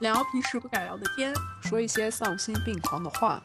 聊平时不敢聊的天，说一些丧心病狂的话。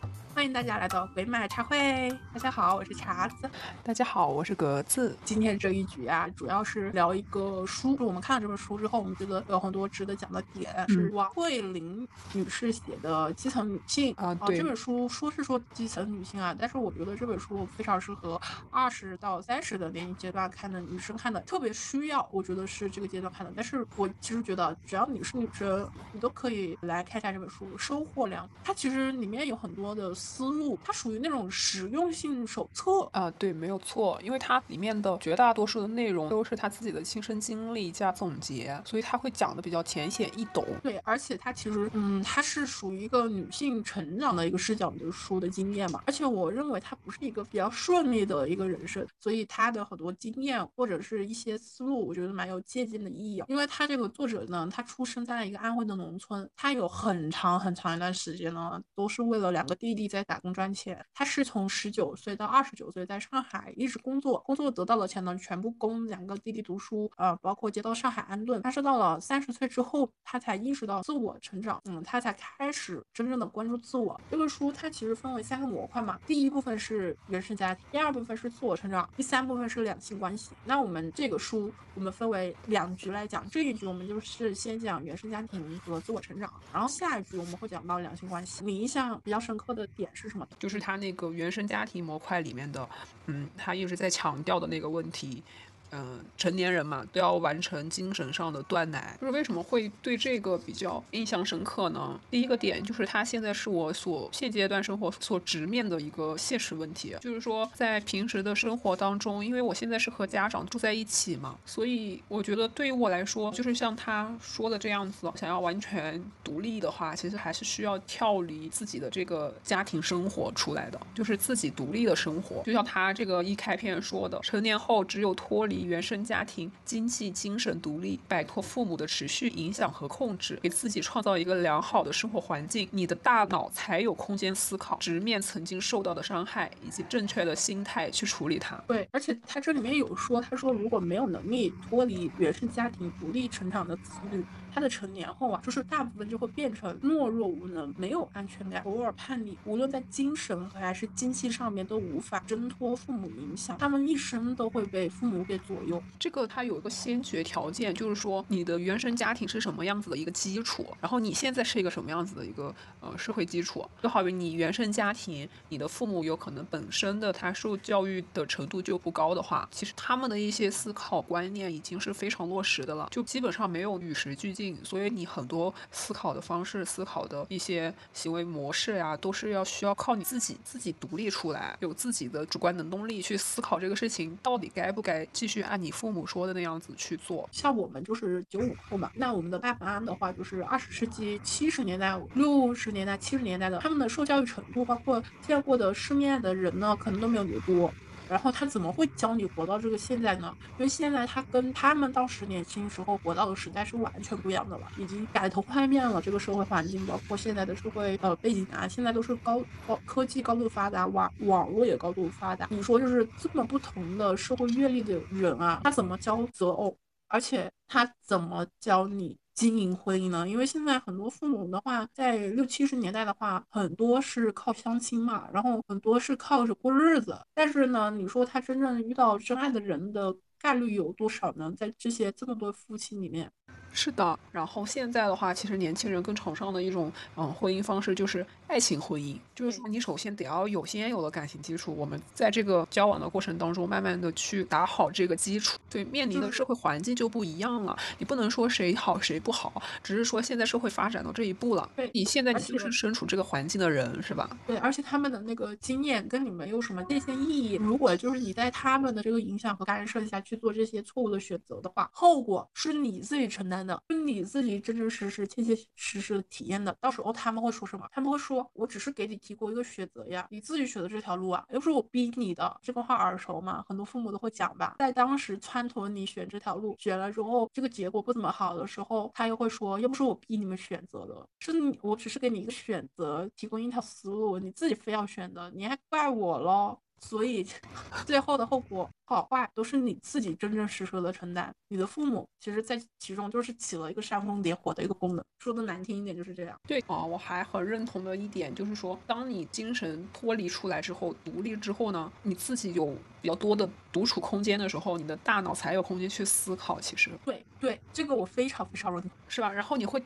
欢迎大家来到鬼马茶会。大家好，我是茶子。大家好，我是格子。今天这一局啊，主要是聊一个书。我们看了这本书之后，我们觉得有很多值得讲的点。是王慧玲女士写的《基层女性》啊。对。这本书说是说基层女性啊，但是我觉得这本书非常适合二十到三十的年龄阶段看的女生看的，特别需要。我觉得是这个阶段看的。但是我其实觉得，只要你是女生，你都可以来看一下这本书，收获良。它其实里面有很多的。思路，它属于那种实用性手册啊，对，没有错，因为它里面的绝大多数的内容都是他自己的亲身经历加总结，所以他会讲的比较浅显易懂。对，而且它其实，嗯，它是属于一个女性成长的一个视角的书的经验嘛，而且我认为它不是一个比较顺利的一个人生，所以他的很多经验或者是一些思路，我觉得蛮有借鉴的意义。因为他这个作者呢，他出生在一个安徽的农村，他有很长很长一段时间呢，都是为了两个弟弟。在打工赚钱，他是从十九岁到二十九岁在上海一直工作，工作得到的钱呢，全部供两个弟弟读书，呃，包括接到上海安顿。他是到了三十岁之后，他才意识到自我成长，嗯，他才开始真正的关注自我。这个书它其实分为三个模块嘛，第一部分是原生家庭，第二部分是自我成长，第三部分是两性关系。那我们这个书我们分为两局来讲，这一局我们就是先讲原生家庭和自我成长，然后下一局我们会讲到两性关系。你印象比较深刻的点？是什么？就是他那个原生家庭模块里面的，嗯，他一直在强调的那个问题。嗯，成年人嘛都要完成精神上的断奶，就是为什么会对这个比较印象深刻呢？第一个点就是他现在是我所现阶段生活所直面的一个现实问题，就是说在平时的生活当中，因为我现在是和家长住在一起嘛，所以我觉得对于我来说，就是像他说的这样子，想要完全独立的话，其实还是需要跳离自己的这个家庭生活出来的，就是自己独立的生活。就像他这个一开篇说的，成年后只有脱离。原生家庭经济精神独立，摆脱父母的持续影响和控制，给自己创造一个良好的生活环境，你的大脑才有空间思考，直面曾经受到的伤害，以及正确的心态去处理它。对，而且他这里面有说，他说如果没有能力脱离原生家庭独立成长的子女。他的成年后啊，就是大部分就会变成懦弱无能，没有安全感，偶尔叛逆，无论在精神还是经济上面都无法挣脱父母影响，他们一生都会被父母给左右。这个他有一个先决条件，就是说你的原生家庭是什么样子的一个基础，然后你现在是一个什么样子的一个呃社会基础。就好比你原生家庭，你的父母有可能本身的他受教育的程度就不高的话，其实他们的一些思考观念已经是非常落实的了，就基本上没有与时俱进。所以你很多思考的方式、思考的一些行为模式呀，都是要需要靠你自己自己独立出来，有自己的主观能动力去思考这个事情到底该不该继续按你父母说的那样子去做。像我们就是九五后嘛，那我们的爸妈的话就是二十世纪七十年代、六十年代、七十年代的，他们的受教育程度，包括见过的世面的人呢，可能都没有你多。然后他怎么会教你活到这个现在呢？因为现在他跟他们当时年轻时候活到的时代是完全不一样的了，已经改头换面了。这个社会环境，包括现在的社会呃背景啊，现在都是高高科技高度发达，网网络也高度发达。你说就是这么不同的社会阅历的人啊，他怎么教择偶？而且他怎么教你？经营婚姻呢？因为现在很多父母的话，在六七十年代的话，很多是靠相亲嘛，然后很多是靠着过日子。但是呢，你说他真正遇到真爱的人的概率有多少呢？在这些这么多夫妻里面。是的，然后现在的话，其实年轻人更崇尚的一种嗯婚姻方式就是爱情婚姻，就是说你首先得要有先有了感情基础，我们在这个交往的过程当中，慢慢的去打好这个基础。对，面临的社会环境就不一样了，你不能说谁好谁不好，只是说现在社会发展到这一步了，对你现在你就是身处这个环境的人，是吧？对，而且他们的那个经验跟你没有什么界限意义。如果就是你在他们的这个影响和干涉下去做这些错误的选择的话，后果是你自己承担。的，是你自己真真实实、切切实实的体验的，到时候他们会说什么？他们会说：“我只是给你提供一个选择呀，你自己选的这条路啊，又不是我逼你的。”这个话耳熟嘛？很多父母都会讲吧。在当时撺掇你选这条路，选了之后这个结果不怎么好的时候，他又会说：“又不是我逼你们选择的，是你，我只是给你一个选择，提供一条思路，你自己非要选的，你还怪我喽？”所以 最后的后果好坏都是你自己真真实实的承担。你的父母其实，在其中就是起了一个煽风点火的一个功能。说的难听一点就是这样。对啊，我还很认同的一点就是说，当你精神脱离出来之后，独立之后呢，你自己有比较多的独处空间的时候，你的大脑才有空间去思考。其实，对对，这个我非常非常认同，是吧？然后你会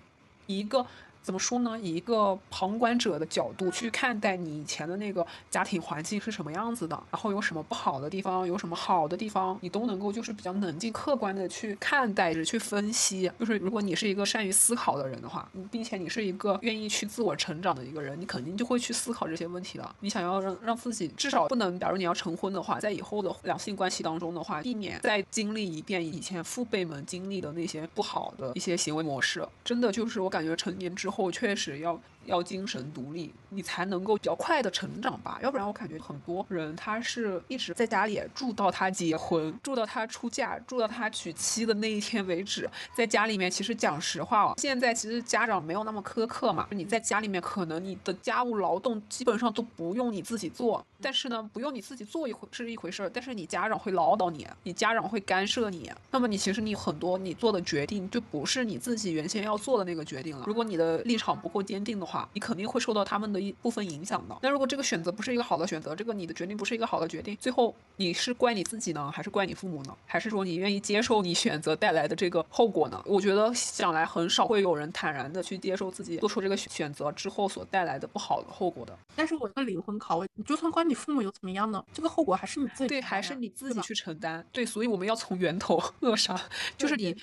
一个。怎么说呢？以一个旁观者的角度去看待你以前的那个家庭环境是什么样子的，然后有什么不好的地方，有什么好的地方，你都能够就是比较冷静客观的去看待着去分析。就是如果你是一个善于思考的人的话，并且你是一个愿意去自我成长的一个人，你肯定就会去思考这些问题的。你想要让让自己至少不能，假如你要成婚的话，在以后的两性关系当中的话，避免再经历一遍以前父辈们经历的那些不好的一些行为模式。真的就是我感觉成年之后确实要。要精神独立，你才能够比较快的成长吧。要不然我感觉很多人他是一直在家里住到他结婚，住到他出嫁，住到他娶妻的那一天为止。在家里面，其实讲实话，现在其实家长没有那么苛刻嘛。你在家里面，可能你的家务劳动基本上都不用你自己做。但是呢，不用你自己做一回是一回事儿，但是你家长会唠叨你，你家长会干涉你。那么你其实你很多你做的决定就不是你自己原先要做的那个决定了。如果你的立场不够坚定的话，你肯定会受到他们的一部分影响的。那如果这个选择不是一个好的选择，这个你的决定不是一个好的决定，最后你是怪你自己呢，还是怪你父母呢？还是说你愿意接受你选择带来的这个后果呢？我觉得想来很少会有人坦然的去接受自己做出这个选择之后所带来的不好的后果的。但是我的灵魂拷问，你就算怪你父母又怎么样呢？这个后果还是你自己对，还是你自己去承担。对，所以我们要从源头 扼杀，就是你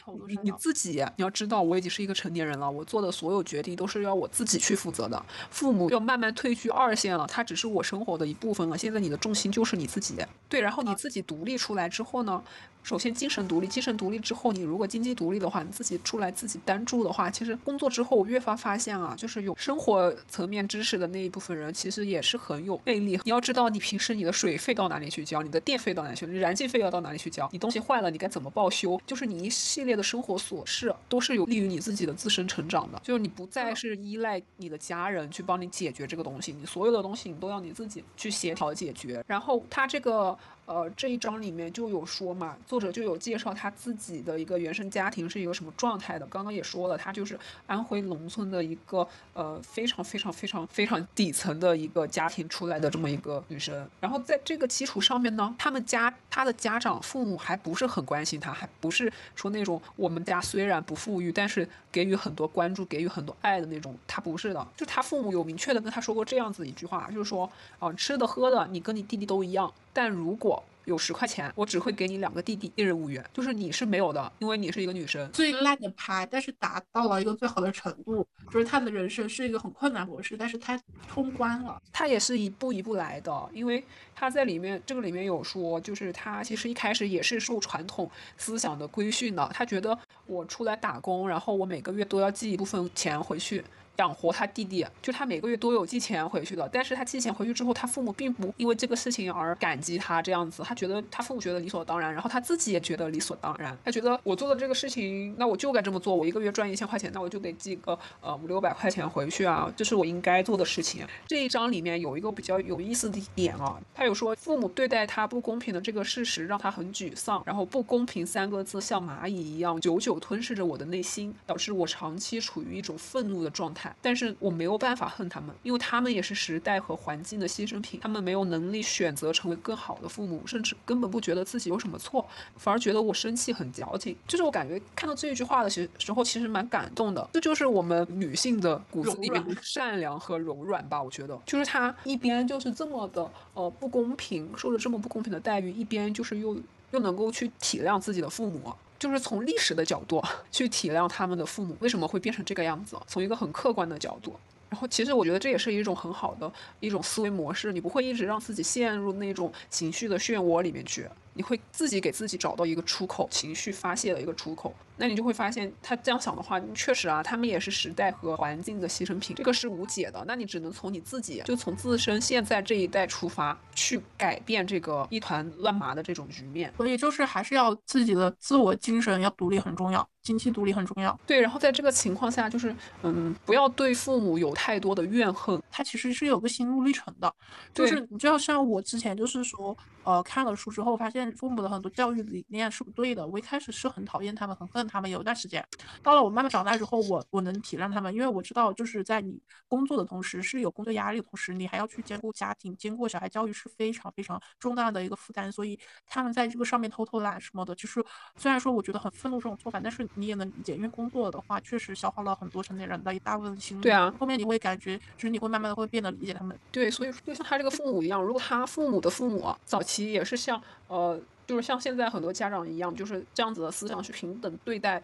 你自己，你要知道我已经是一个成年人了，我做的所有决定都是要我自己去负责的。父母要慢慢退居二线了，他只是我生活的一部分了。现在你的重心就是你自己，对。然后你自己独立出来之后呢？首先精神独立，精神独立之后，你如果经济独立的话，你自己出来自己单住的话，其实工作之后我越发发现啊，就是有生活层面知识的那一部分人，其实也是很有魅力。你要知道，你平时你的水费到哪里去交，你的电费到哪里去，你燃气费要到哪里去交，你东西坏了你该怎么报修，就是你一系列的生活琐事都是有利于你自己的自身成长的。就是你不再是依赖你的家人去帮你解决这个东西，你所有的东西你都要你自己去协调解决。然后它这个。呃，这一章里面就有说嘛，作者就有介绍他自己的一个原生家庭是一个什么状态的。刚刚也说了，他就是安徽农村的一个呃非常非常非常非常底层的一个家庭出来的这么一个女生。然后在这个基础上面呢，他们家他的家长父母还不是很关心他，还不是说那种我们家虽然不富裕，但是给予很多关注、给予很多爱的那种。他不是的，就他父母有明确的跟他说过这样子一句话，就是说啊，吃的喝的你跟你弟弟都一样。但如果有十块钱，我只会给你两个弟弟，一人五元，就是你是没有的，因为你是一个女生。最烂的牌，但是达到了一个最好的程度，就是他的人生是一个很困难模式，但是他通关了。他也是一步一步来的，因为他在里面这个里面有说，就是他其实一开始也是受传统思想的规训的，他觉得我出来打工，然后我每个月都要寄一部分钱回去。养活他弟弟，就他每个月都有寄钱回去的。但是他寄钱回去之后，他父母并不因为这个事情而感激他这样子，他觉得他父母觉得理所当然，然后他自己也觉得理所当然。他觉得我做的这个事情，那我就该这么做。我一个月赚一千块钱，那我就得寄个呃五六百块钱回去啊，这是我应该做的事情。这一章里面有一个比较有意思的点啊，他有说父母对待他不公平的这个事实让他很沮丧，然后不公平三个字像蚂蚁一样久久吞噬着我的内心，导致我长期处于一种愤怒的状态。但是我没有办法恨他们，因为他们也是时代和环境的牺牲品。他们没有能力选择成为更好的父母，甚至根本不觉得自己有什么错，反而觉得我生气很矫情。就是我感觉看到这一句话的时时候，其实蛮感动的。这就是我们女性的骨子里面善良和柔软吧。我觉得，就是她一边就是这么的呃不公平，受着这么不公平的待遇，一边就是又又能够去体谅自己的父母。就是从历史的角度去体谅他们的父母为什么会变成这个样子，从一个很客观的角度。然后其实我觉得这也是一种很好的一种思维模式，你不会一直让自己陷入那种情绪的漩涡里面去。你会自己给自己找到一个出口，情绪发泄的一个出口。那你就会发现，他这样想的话，确实啊，他们也是时代和环境的牺牲品，这个是无解的。那你只能从你自己，就从自身现在这一代出发，去改变这个一团乱麻的这种局面。所以就是还是要自己的自我精神要独立很重要。经济独立很重要，对。然后在这个情况下，就是嗯，不要对父母有太多的怨恨。他其实是有个心路历程的，就是你就要像我之前就是说，呃，看了书之后，发现父母的很多教育理念是不对的。我一开始是很讨厌他们，很恨他们。有一段时间，到了我慢慢长大之后，我我能体谅他们，因为我知道就是在你工作的同时，是有工作压力的同时，你还要去兼顾家庭、兼顾小孩教育，是非常非常重大的一个负担。所以他们在这个上面偷偷懒什么的，就是虽然说我觉得很愤怒这种做法，但是你也能理解，因为。工作的话，确实消耗了很多成年人的一大部分心力。对啊，后面你会感觉，就是你会慢慢的会变得理解他们。对，所以就像他这个父母一样，如果他父母的父母早期也是像呃，就是像现在很多家长一样，就是这样子的思想去平等对待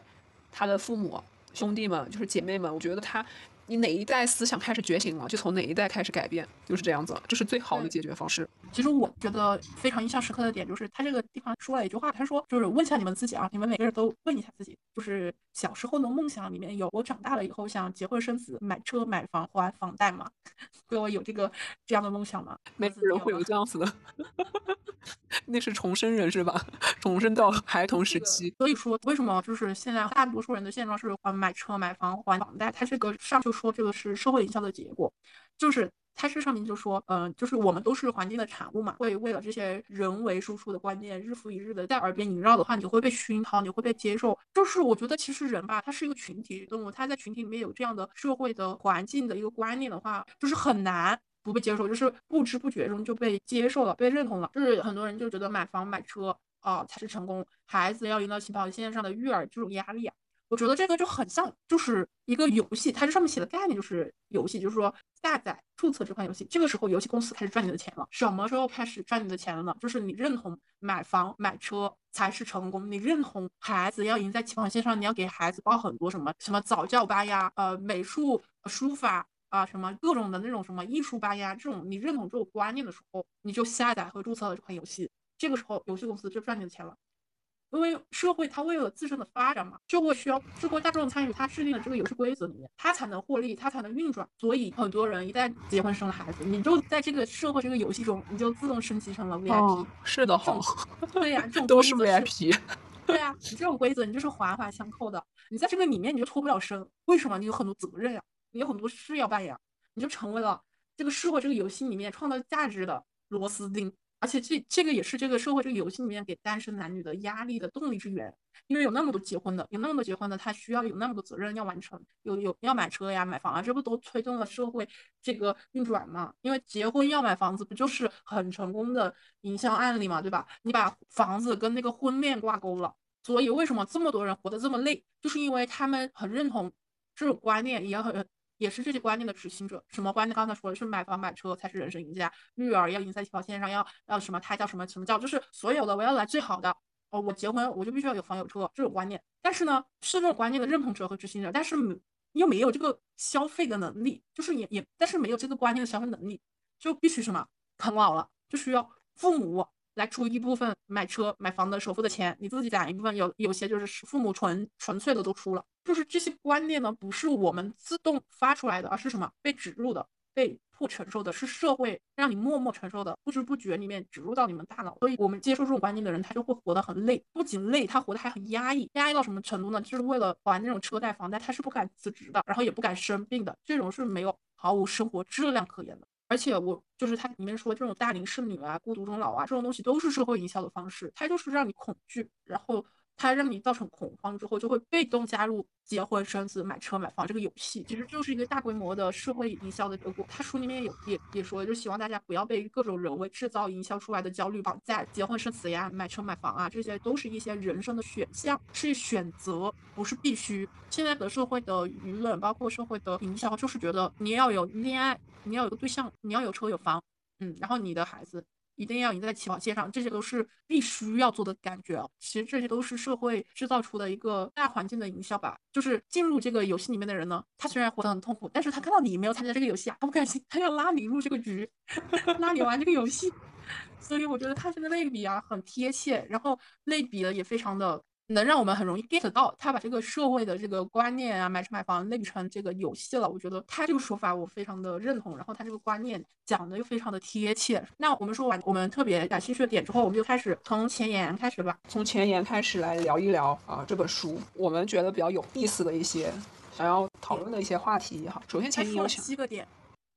他的父母兄弟们，就是姐妹们，我觉得他。你哪一代思想开始觉醒了，就从哪一代开始改变，就是这样子，这是最好的解决方式。其实我觉得非常印象深刻的点就是他这个地方说了一句话，他说就是问一下你们自己啊，你们每个人都问一下自己，就是小时候的梦想里面有我长大了以后想结婚生子、买车买房还房贷吗？对我有这个这样的梦想吗？没有人会有这样子的，那是重生人是吧？重生到孩童时期。所以说为什么就是现在大多数人的现状是还买车买房还房贷？他这个上就。说这个是社会营销的结果，就是它这上面就说，嗯，就是我们都是环境的产物嘛，会为了这些人为输出的观念，日复一日的在耳边萦绕的话，你会被熏陶，你会被接受。就是我觉得其实人吧，他是一个群体动物，他在群体里面有这样的社会的环境的一个观念的话，就是很难不被接受，就是不知不觉中就被接受了，被认同了。就是很多人就觉得买房买车啊才是成功，孩子要赢到起跑线上的育儿这种压力啊。我觉得这个就很像，就是一个游戏，它这上面写的概念就是游戏，就是说下载、注册这款游戏，这个时候游戏公司开始赚你的钱了。什么时候开始赚你的钱了呢？就是你认同买房买车才是成功，你认同孩子要赢在起跑线上，你要给孩子报很多什么什么早教班呀，呃，美术、书法啊，什么各种的那种什么艺术班呀，这种你认同这种观念的时候，你就下载和注册了这款游戏，这个时候游戏公司就赚你的钱了。因为社会它为了自身的发展嘛，就会需要社会大众参与它制定的这个游戏规则里面，它才能获利，它才能运转。所以很多人一旦结婚生了孩子，你就在这个社会这个游戏中，你就自动升级成了 VIP。是的，好。对呀，这种都是 VIP。对啊，你这种规则你就是环环相扣的。你在这个里面你就脱不了身，为什么？你有很多责任呀，你有很多事要办呀，你就成为了这个社会这个游戏里面创造价值的螺丝钉。而且这这个也是这个社会这个游戏里面给单身男女的压力的动力之源，因为有那么多结婚的，有那么多结婚的，他需要有那么多责任要完成，有有要买车呀、买房啊，这不都推动了社会这个运转吗？因为结婚要买房子，不就是很成功的营销案例嘛，对吧？你把房子跟那个婚恋挂钩了，所以为什么这么多人活得这么累，就是因为他们很认同这种观念，也很。也是这些观念的执行者。什么观念？刚才说的是买房买车才是人生赢家，育儿要赢在起跑线上，要要什么胎教什么什么教，就是所有的我要来最好的。哦，我结婚我就必须要有房有车这种观念。但是呢，是这种观念的认同者和执行者，但是又没有这个消费的能力，就是也也，但是没有这个观念的消费能力，就必须什么啃老了，就需要父母。来出一部分买车买房的首付的钱，你自己攒一部分，有有些就是父母纯纯粹的都出了，就是这些观念呢，不是我们自动发出来的，而是什么被植入的，被迫承受的，是社会让你默默承受的，不知不觉里面植入到你们大脑，所以我们接受这种观念的人，他就会活得很累，不仅累，他活得还很压抑，压抑到什么程度呢？就是为了还那种车贷房贷，他是不敢辞职的，然后也不敢生病的，这种是没有毫无生活质量可言的。而且我就是它里面说这种大龄剩女啊、孤独终老啊这种东西都是社会营销的方式，它就是让你恐惧，然后它让你造成恐慌之后，就会被动加入结婚生子、买车买房这个游戏，其实就是一个大规模的社会营销的结果。他书里面有也也说，就希望大家不要被各种人为制造营销出来的焦虑绑架，结婚生子呀、买车买房啊，这些都是一些人生的选项，是选择，不是必须。现在的社会的舆论，包括社会的营销，就是觉得你要有恋爱。你要有个对象，你要有车有房，嗯，然后你的孩子一定要赢在起跑线上，这些都是必须要做的感觉。其实这些都是社会制造出的一个大环境的营销吧。就是进入这个游戏里面的人呢，他虽然活得很痛苦，但是他看到你没有参加这个游戏啊，他不甘心，他要拉你入这个局，拉你玩这个游戏。所以我觉得他这个类比啊很贴切，然后类比的也非常的。能让我们很容易 get 到，他把这个社会的这个观念啊，买车买房类比成这个游戏了。我觉得他这个说法我非常的认同，然后他这个观念讲的又非常的贴切。那我们说完我们特别感兴趣的点之后，我们就开始从前言开始吧。从前言开始来聊一聊啊，这本书我们觉得比较有意思的一些想要讨论的一些话题哈。首先前言有七个点。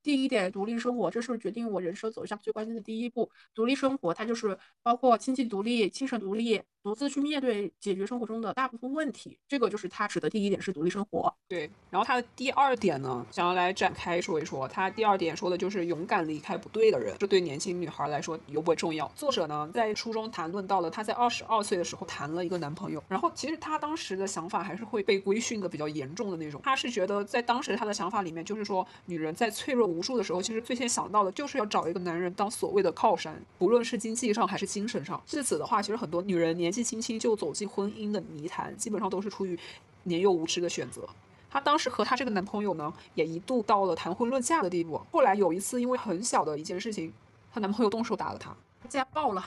第一点，独立生活，这是决定我人生走向最关键的第一步。独立生活，它就是包括经济独立、精神独立。独自去面对解决生活中的大部分问题，这个就是他指的第一点是独立生活。对，然后他的第二点呢，想要来展开说一说。他第二点说的就是勇敢离开不对的人，这对年轻女孩来说尤为重要。作者呢在书中谈论到了她在二十二岁的时候谈了一个男朋友，然后其实她当时的想法还是会被规训的比较严重的那种。她是觉得在当时她的想法里面，就是说女人在脆弱无数的时候，其实最先想到的就是要找一个男人当所谓的靠山，不论是经济上还是精神上。至此的话，其实很多女人年纪轻轻就走进婚姻的泥潭，基本上都是出于年幼无知的选择。她当时和她这个男朋友呢，也一度到了谈婚论嫁的地步。后来有一次，因为很小的一件事情，她男朋友动手打了她，竟然爆了，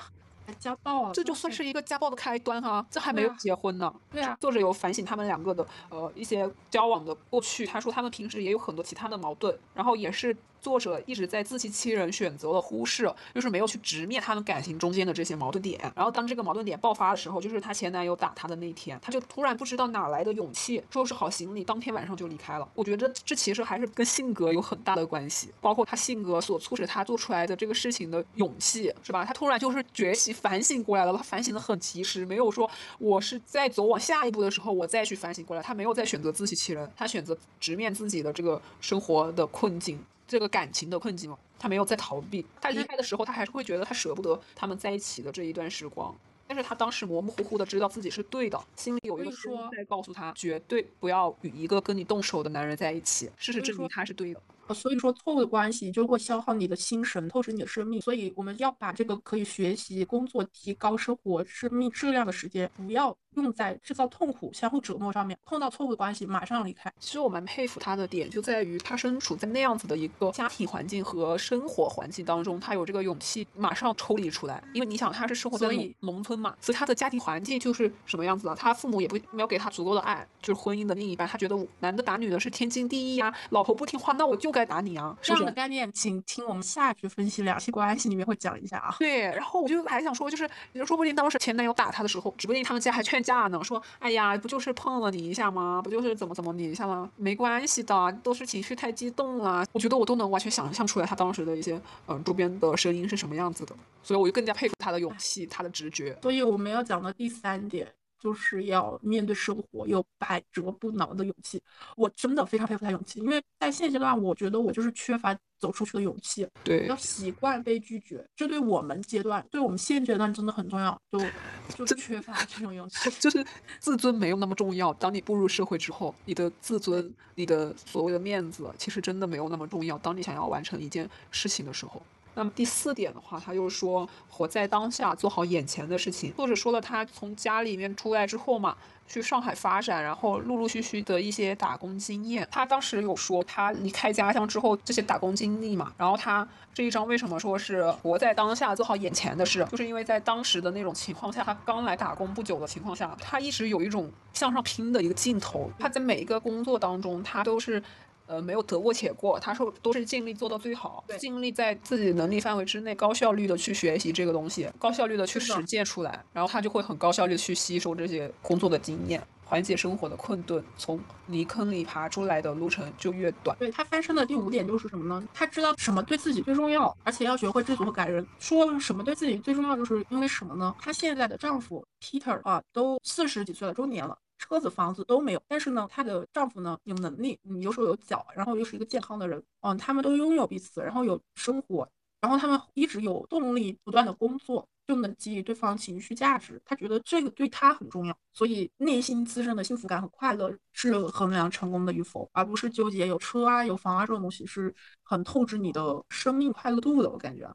家暴啊，这就算是一个家暴的开端哈。这还没有结婚呢。对啊，作者有反省他们两个的呃一些交往的过去。他说他们平时也有很多其他的矛盾，然后也是。作者一直在自欺欺人，选择了忽视，就是没有去直面他们感情中间的这些矛盾点。然后当这个矛盾点爆发的时候，就是她前男友打她的那天，她就突然不知道哪来的勇气，收拾好行李，当天晚上就离开了。我觉得这其实还是跟性格有很大的关系，包括她性格所促使她做出来的这个事情的勇气，是吧？她突然就是觉醒、反省过来了，她反省的很及时，没有说我是在走往下一步的时候我再去反省过来，她没有再选择自欺欺人，她选择直面自己的这个生活的困境。这个感情的困境嘛，他没有在逃避。他离开的时候，他还是会觉得他舍不得他们在一起的这一段时光。但是他当时模模糊糊的知道自己是对的，心里有一个声音在告诉他，绝对不要与一个跟你动手的男人在一起。事实证明他是对的。所以说，错误的关系就会消耗你的心神，透支你的生命。所以我们要把这个可以学习、工作、提高生活生命质量的时间，不要。用在制造痛苦、相互折磨上面，碰到错误的关系马上离开。其实我蛮佩服他的点，就在于他身处在那样子的一个家庭环境和生活环境当中，他有这个勇气马上抽离出来。因为你想，他是生活在农村嘛，所以他的家庭环境就是什么样子的？他父母也不没有给他足够的爱，就是婚姻的另一半，他觉得男的打女的是天经地义啊，老婆不听话，那我就该打你啊。这样的概念，请听我们下去分析两性关系里面会讲一下啊。对，然后我就还想说，就是说不定当时前男友打他的时候，指不定他们家还劝架呢，说。哎呀，不就是碰了你一下吗？不就是怎么怎么你一下吗？没关系的，都是情绪太激动了。我觉得我都能完全想象出来他当时的一些嗯周边的声音是什么样子的，所以我就更加佩服他的勇气，他的直觉。所以我们要讲的第三点。就是要面对生活有百折不挠的勇气，我真的非常佩服他勇气，因为在现阶段，我觉得我就是缺乏走出去的勇气。对，要习惯被拒绝，这对我们阶段，对我们现阶段真的很重要。就 就缺乏这种勇气，就是自尊没有那么重要。当你步入社会之后，你的自尊、你的所谓的面子，其实真的没有那么重要。当你想要完成一件事情的时候。那么第四点的话，他又说活在当下，做好眼前的事情。作者说了，他从家里面出来之后嘛，去上海发展，然后陆陆续续的一些打工经验。他当时有说，他离开家乡之后这些打工经历嘛，然后他这一章为什么说是活在当下，做好眼前的事，就是因为在当时的那种情况下，他刚来打工不久的情况下，他一直有一种向上拼的一个劲头。他在每一个工作当中，他都是。呃，没有得过且过，他说都是尽力做到最好，尽力在自己能力范围之内高效率的去学习这个东西，高效率的去实践出来，然后他就会很高效率的去吸收这些工作的经验，缓解生活的困顿，从泥坑里爬出来的路程就越短。对他翻身的第五点就是什么呢？他知道什么对自己最重要，而且要学会知足和感恩。说什么对自己最重要，就是因为什么呢？她现在的丈夫 Peter 啊，都四十几岁了，中年了。车子、房子都没有，但是呢，她的丈夫呢有能力，嗯，有手有脚，然后又是一个健康的人，嗯，他们都拥有彼此，然后有生活，然后他们一直有动力，不断的工作，就能给予对方情绪价值。他觉得这个对他很重要，所以内心滋生的幸福感和快乐是衡量成功的与否，而不是纠结有车啊、有房啊这种东西，是很透支你的生命快乐度的。我感觉，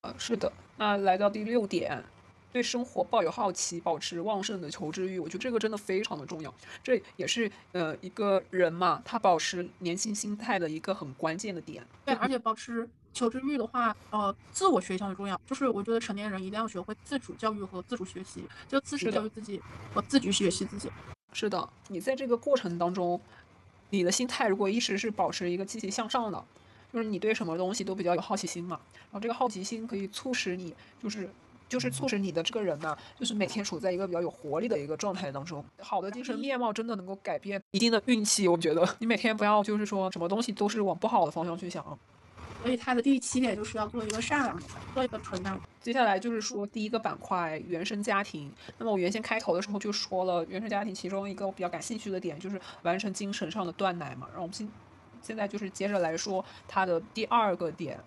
呃，是的。那来到第六点。对生活抱有好奇，保持旺盛的求知欲，我觉得这个真的非常的重要。这也是呃一个人嘛，他保持年轻心态的一个很关键的点。对，而且保持求知欲的话，呃，自我学习很重要。就是我觉得成年人一定要学会自主教育和自主学习，就自己教育自己和自己学习自己。是的，你在这个过程当中，你的心态如果一直是保持一个积极向上的，就是你对什么东西都比较有好奇心嘛，然后这个好奇心可以促使你，就是就是促使你的这个人呢，就是每天处在一个比较有活力的一个状态当中。好的精神面貌真的能够改变一定的运气，我觉得你每天不要就是说什么东西都是往不好的方向去想。所以它的第七点就是要做一个善良的，做一个纯良。接下来就是说第一个板块原生家庭。那么我原先开头的时候就说了，原生家庭其中一个我比较感兴趣的点就是完成精神上的断奶嘛。然后我们现现在就是接着来说它的第二个点。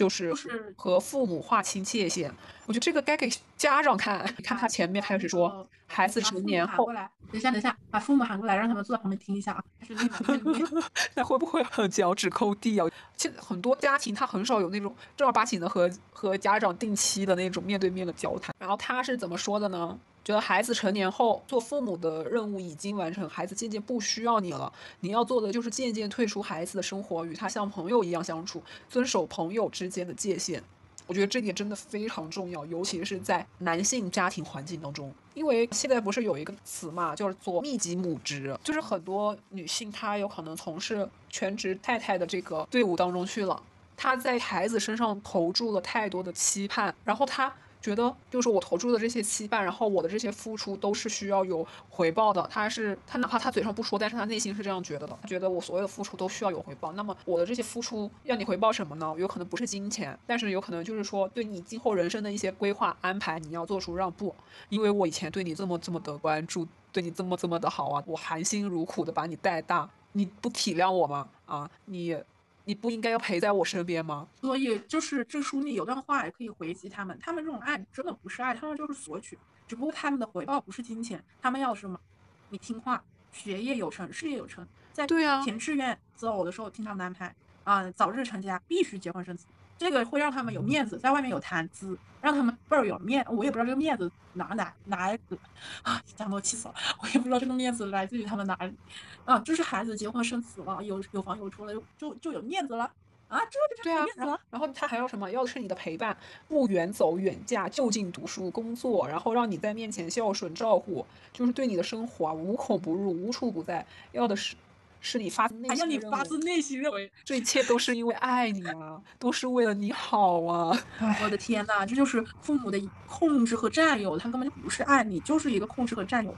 就是和父母划清界限，我觉得这个该给家长看。你看他前面开始说，孩子成年后，等一下，等一下，把父母喊过来，让他们坐在旁边听一下啊。那会不会很脚趾抠地啊？现在很多家庭他很少有那种正儿八经的和和家长定期的那种面对面的交谈。然后他是怎么说的呢？觉得孩子成年后做父母的任务已经完成，孩子渐渐不需要你了。你要做的就是渐渐退出孩子的生活，与他像朋友一样相处，遵守朋友之间的界限。我觉得这点真的非常重要，尤其是在男性家庭环境当中。因为现在不是有一个词嘛，叫做密集母职，就是很多女性她有可能从事全职太太的这个队伍当中去了，她在孩子身上投注了太多的期盼，然后她。觉得就是我投注的这些期盼，然后我的这些付出都是需要有回报的。他是他哪怕他嘴上不说，但是他内心是这样觉得的。他觉得我所有的付出都需要有回报。那么我的这些付出要你回报什么呢？有可能不是金钱，但是有可能就是说对你今后人生的一些规划安排，你要做出让步。因为我以前对你这么这么的关注，对你这么这么的好啊，我含辛茹苦的把你带大，你不体谅我吗？啊，你。你不应该要陪在我身边吗？所以就是这书里有段话也可以回击他们，他们这种爱真的不是爱，他们就是索取，只不过他们的回报不是金钱，他们要什么？你听话，学业有成，事业有成，在填志愿择偶的时候听他们安排啊，早日成家，必须结婚生子。这个会让他们有面子，在外面有谈资，让他们倍儿有面。我也不知道这个面子哪哪哪来的啊！讲的我气死了，我也不知道这个面子来自于他们哪里啊！就是孩子结婚生子了，有有房有车了，就就有面子了啊！这就对啊，然后他还要什么？要的是你的陪伴，不远走远嫁，就近读书工作，然后让你在面前孝顺照顾，就是对你的生活啊无孔不入，无处不在。要的是。是你发自内心，你发自内心认为这一切都是因为爱你啊，都是为了你好啊！我的天呐，这就是父母的控制和占有，他根本就不是爱你，就是一个控制和占有。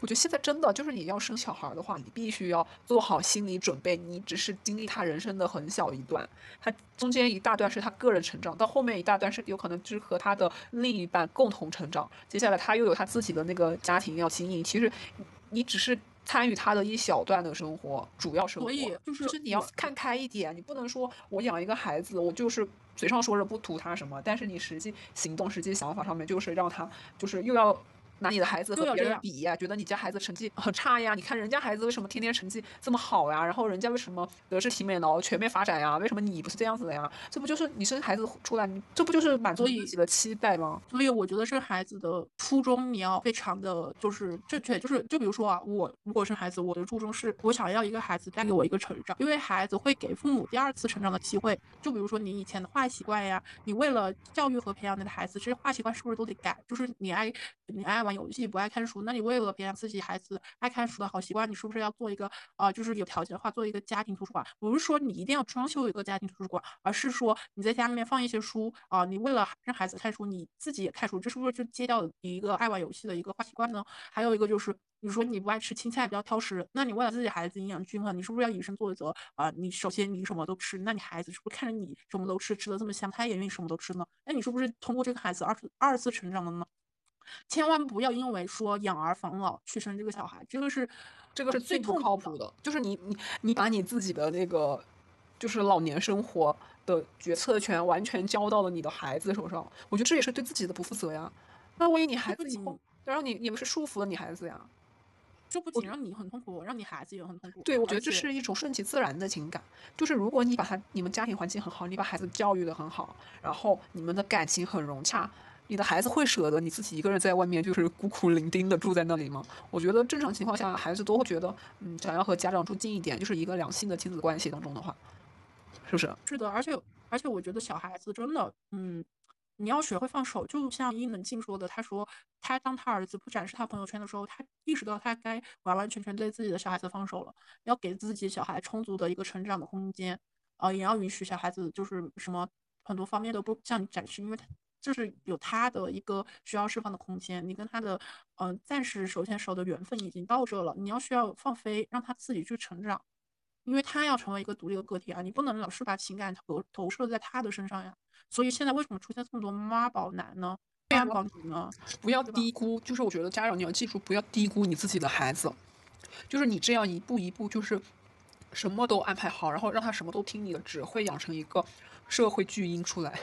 我觉得现在真的就是你要生小孩的话，你必须要做好心理准备，你只是经历他人生的很小一段，他中间一大段是他个人成长，到后面一大段是有可能就是和他的另一半共同成长，接下来他又有他自己的那个家庭要经营。其实你只是。参与他的一小段的生活，主要生活，所以就是你要看开一点，你不能说我养一个孩子，我就是嘴上说着不图他什么，但是你实际行动、实际想法上面就是让他，就是又要。拿你的孩子和别人比呀，觉得你家孩子成绩很差呀？你看人家孩子为什么天天成绩这么好呀？然后人家为什么德智体美劳全面发展呀？为什么你不是这样子的呀？这不就是你生孩子出来，你这不就是满足自己的期待吗？所以我觉得生孩子的初衷你要非常的就是正确，就是就比如说啊，我如果生孩子，我的初衷是我想要一个孩子带给我一个成长，因为孩子会给父母第二次成长的机会。就比如说你以前的坏习惯呀，你为了教育和培养你的孩子，这些坏习惯是不是都得改？就是你爱你爱。玩游戏不爱看书，那你为了培养自己孩子爱看书的好习惯，你是不是要做一个呃，就是有条件的话做一个家庭图书馆？不是说你一定要装修一个家庭图书馆，而是说你在家里面放一些书啊，你为了让孩子看书，你自己也看书，这是不是就戒掉一个爱玩游戏的一个坏习惯呢？还有一个就是，你说你不爱吃青菜，比较挑食，那你为了自己孩子营养均衡，你是不是要以身作则啊？你首先你什么都吃，那你孩子是不是看着你什么都吃，吃的这么香，他也愿意什么都吃呢？那你是不是通过这个孩子二次二次成长的呢？千万不要因为说养儿防老去生这个小孩，这个是这个是最不靠谱的。就是你你你把你自己的那个就是老年生活的决策权完全交到了你的孩子手上，我觉得这也是对自己的不负责呀。那万一你孩子以后，然后你你们是束缚了你孩子呀？这不仅让你很痛苦，让你孩子也很痛苦。对，我觉得这是一种顺其自然的情感。就是如果你把他你们家庭环境很好，你把孩子教育的很好，然后你们的感情很融洽。你的孩子会舍得你自己一个人在外面就是孤苦伶仃的住在那里吗？我觉得正常情况下，孩子都会觉得，嗯，想要和家长住近一点，就是一个良性的亲子关系当中的话，是不是？是的，而且。而且我觉得小孩子真的，嗯，你要学会放手。就像伊能静说的，他说他当他儿子不展示他朋友圈的时候，他意识到他该完完全全对自己的小孩子放手了，要给自己小孩充足的一个成长的空间，啊，也要允许小孩子就是什么很多方面都不向你展示，因为他。就是有他的一个需要释放的空间，你跟他的，嗯，暂时手牵手的缘分已经到这了，你要需要放飞，让他自己去成长，因为他要成为一个独立的个体啊，你不能老是把情感投投射在他的身上呀。所以现在为什么出现这么多妈宝男呢？妈宝女呢？不要低估，就是我觉得家长你要记住，不要低估你自己的孩子，就是你这样一步一步，就是什么都安排好，然后让他什么都听你的，只会养成一个社会巨婴出来。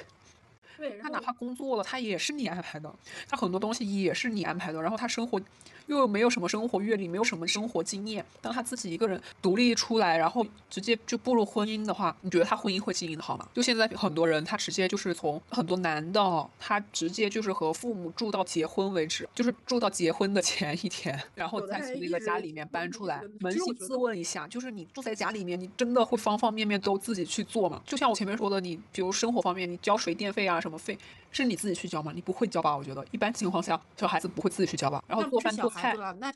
他哪怕工作了，他也是你安排的，他很多东西也是你安排的。然后他生活又没有什么生活阅历，没有什么生活经验。当他自己一个人独立出来，然后直接就步入婚姻的话，你觉得他婚姻会经营的好吗？就现在很多人，他直接就是从很多男的，他直接就是和父母住到结婚为止，就是住到结婚的前一天，然后再从那个家里面搬出来。扪心自问一下，就是你住在家里面，你真的会方方面面都自己去做吗？就像我前面说的，你比如生活方面，你交水电费啊什么。什么费是你自己去交吗？你不会交吧？我觉得一般情况下，小孩子不会自己去交吧。然后做饭做菜，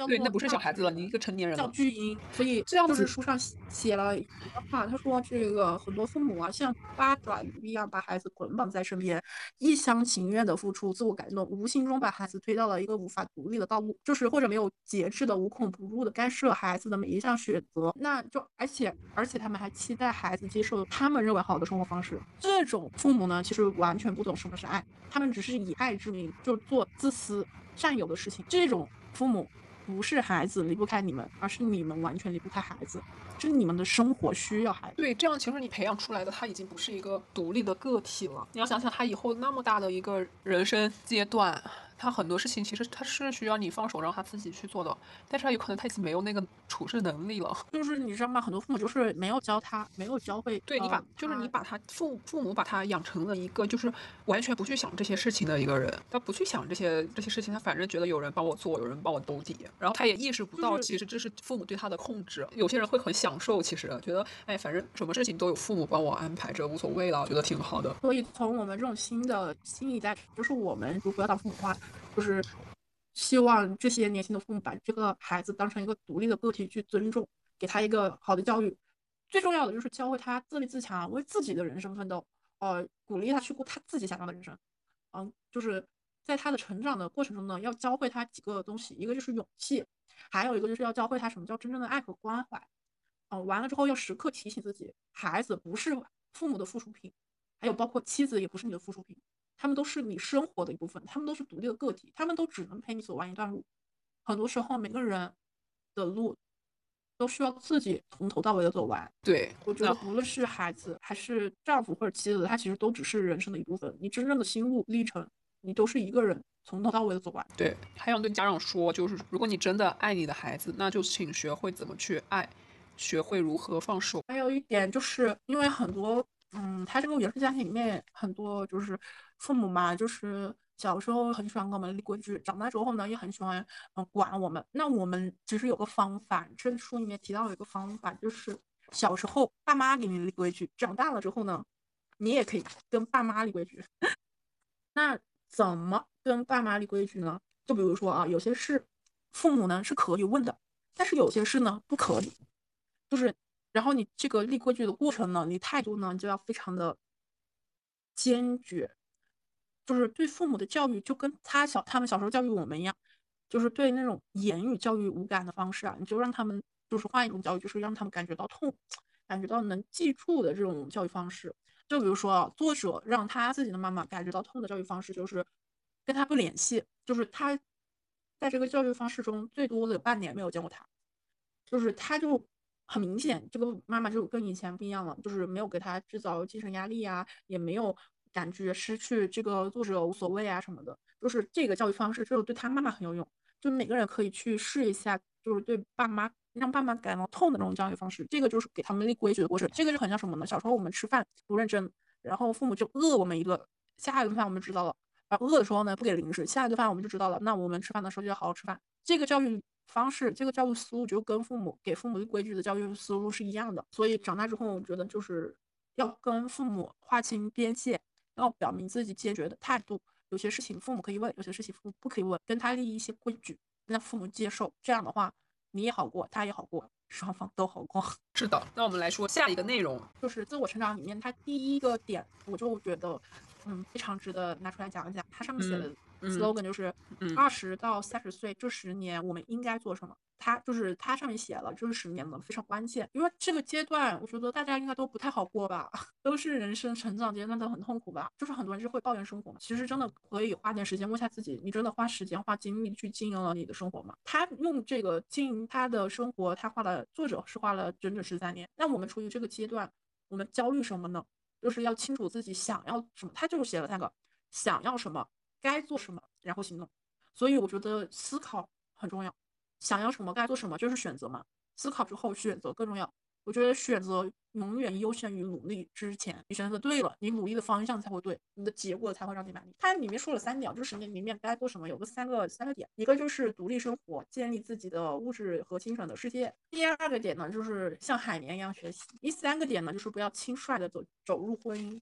对，那不是小孩子了，你一个成年人了。叫巨婴，所以这样子书上写了一个话，他说这个很多父母啊，像八爪鱼一样把孩子捆绑在身边，一厢情愿的付出自我感动，无形中把孩子推到了一个无法独立的道路，就是或者没有节制的、无孔不入的干涉孩子的每一项选择。那就而且而且他们还期待孩子接受他们认为好的生活方式。这种父母呢，其实完全不懂什么是爱。他们只是以爱之名，就做自私、占有的事情。这种父母不是孩子离不开你们，而是你们完全离不开孩子，是你们的生活需要孩子。对，这样其实你培养出来的他已经不是一个独立的个体了。你要想想他以后那么大的一个人生阶段。他很多事情其实他是需要你放手让他自己去做的，但是他有可能他已经没有那个处事能力了。就是你知道吗？很多父母就是没有教他，没有教会。对你把，就是你把他父父母把他养成了一个就是完全不去想这些事情的一个人，他不去想这些这些事情，他反正觉得有人帮我做，有人帮我兜底，然后他也意识不到其实这是父母对他的控制。有些人会很享受，其实觉得哎，反正什么事情都有父母帮我安排着，无所谓了，觉得挺好的。所以从我们这种新的新一代，就是我们如果要当父母的话。就是希望这些年轻的父母把这个孩子当成一个独立的个体去尊重，给他一个好的教育。最重要的就是教会他自立自强，为自己的人生奋斗。呃，鼓励他去过他自己想要的人生。嗯，就是在他的成长的过程中呢，要教会他几个东西，一个就是勇气，还有一个就是要教会他什么叫真正的爱和关怀。嗯，完了之后要时刻提醒自己，孩子不是父母的附属品，还有包括妻子也不是你的附属品。他们都是你生活的一部分，他们都是独立的个体，他们都只能陪你走完一段路。很多时候，每个人的路都需要自己从头到尾的走完。对，我觉得无论是孩子还是丈夫或者妻子，他其实都只是人生的一部分。你真正的心路历程，你都是一个人从头到尾的走完。对，还想对家长说，就是如果你真的爱你的孩子，那就请学会怎么去爱，学会如何放手。还有一点就是因为很多。嗯，他这个原生家庭里面很多就是父母嘛，就是小时候很喜欢给我们立规矩，长大之后呢也很喜欢嗯管我们。那我们其实有个方法，这书里面提到有一个方法，就是小时候爸妈给你立规矩，长大了之后呢，你也可以跟爸妈立规矩。那怎么跟爸妈立规矩呢？就比如说啊，有些事父母呢是可以问的，但是有些事呢不可以，就是。然后你这个立规矩的过程呢，你态度呢就要非常的坚决，就是对父母的教育就跟他小他们小时候教育我们一样，就是对那种言语教育无感的方式啊，你就让他们就是换一种教育，就是让他们感觉到痛，感觉到能记住的这种教育方式。就比如说作者让他自己的妈妈感觉到痛的教育方式，就是跟他不联系，就是他在这个教育方式中最多的有半年没有见过他，就是他就。很明显，这个妈妈就跟以前不一样了，就是没有给他制造精神压力啊，也没有感觉失去这个作者无所谓啊什么的，就是这个教育方式，就是对他妈妈很有用，就每个人可以去试一下，就是对爸妈让爸妈感到痛的那种教育方式，这个就是给他们立规矩的过程，这个就很像什么呢？小时候我们吃饭不认真，然后父母就饿我们一顿，下一顿饭我们知道了，然后饿的时候呢不给零食，下一顿饭我们就知道了，那我们吃饭的时候就要好好吃饭，这个教育。方式，这个教育思路就跟父母给父母立规矩的教育思路是一样的，所以长大之后，我觉得就是要跟父母划清边界，要表明自己坚决的态度。有些事情父母可以问，有些事情父母不可以问，跟他立一些规矩，让父母接受。这样的话，你也好过，他也好过，双方都好过。是的，那我们来说下一个内容，就是自我成长里面，它第一个点，我就觉得，嗯，非常值得拿出来讲一讲。它上面写的 slogan 就是二十到三十岁这十年，我们应该做什么？它就是它上面写了，这十年的非常关键，因为这个阶段，我觉得大家应该都不太好过吧，都是人生成长阶段都很痛苦吧。就是很多人是会抱怨生活嘛，其实真的可以花点时间问下自己，你真的花时间花精力去经营了你的生活吗？他用这个经营他的生活，他花了作者是花了整整十三年。那我们处于这个阶段，我们焦虑什么呢？就是要清楚自己想要什么。他就是写了三个，想要什么，该做什么，然后行动。所以我觉得思考很重要。想要什么该做什么，就是选择嘛。思考之后选择更重要。我觉得选择永远优先于努力之前。你选择对了，你努力的方向才会对，你的结果才会让你满意。它里面说了三点，就是里面该做什么，有个三个三个点。一个就是独立生活，建立自己的物质和精神的世界。第二个点呢，就是像海绵一样学习。第三个点呢，就是不要轻率的走走入婚姻。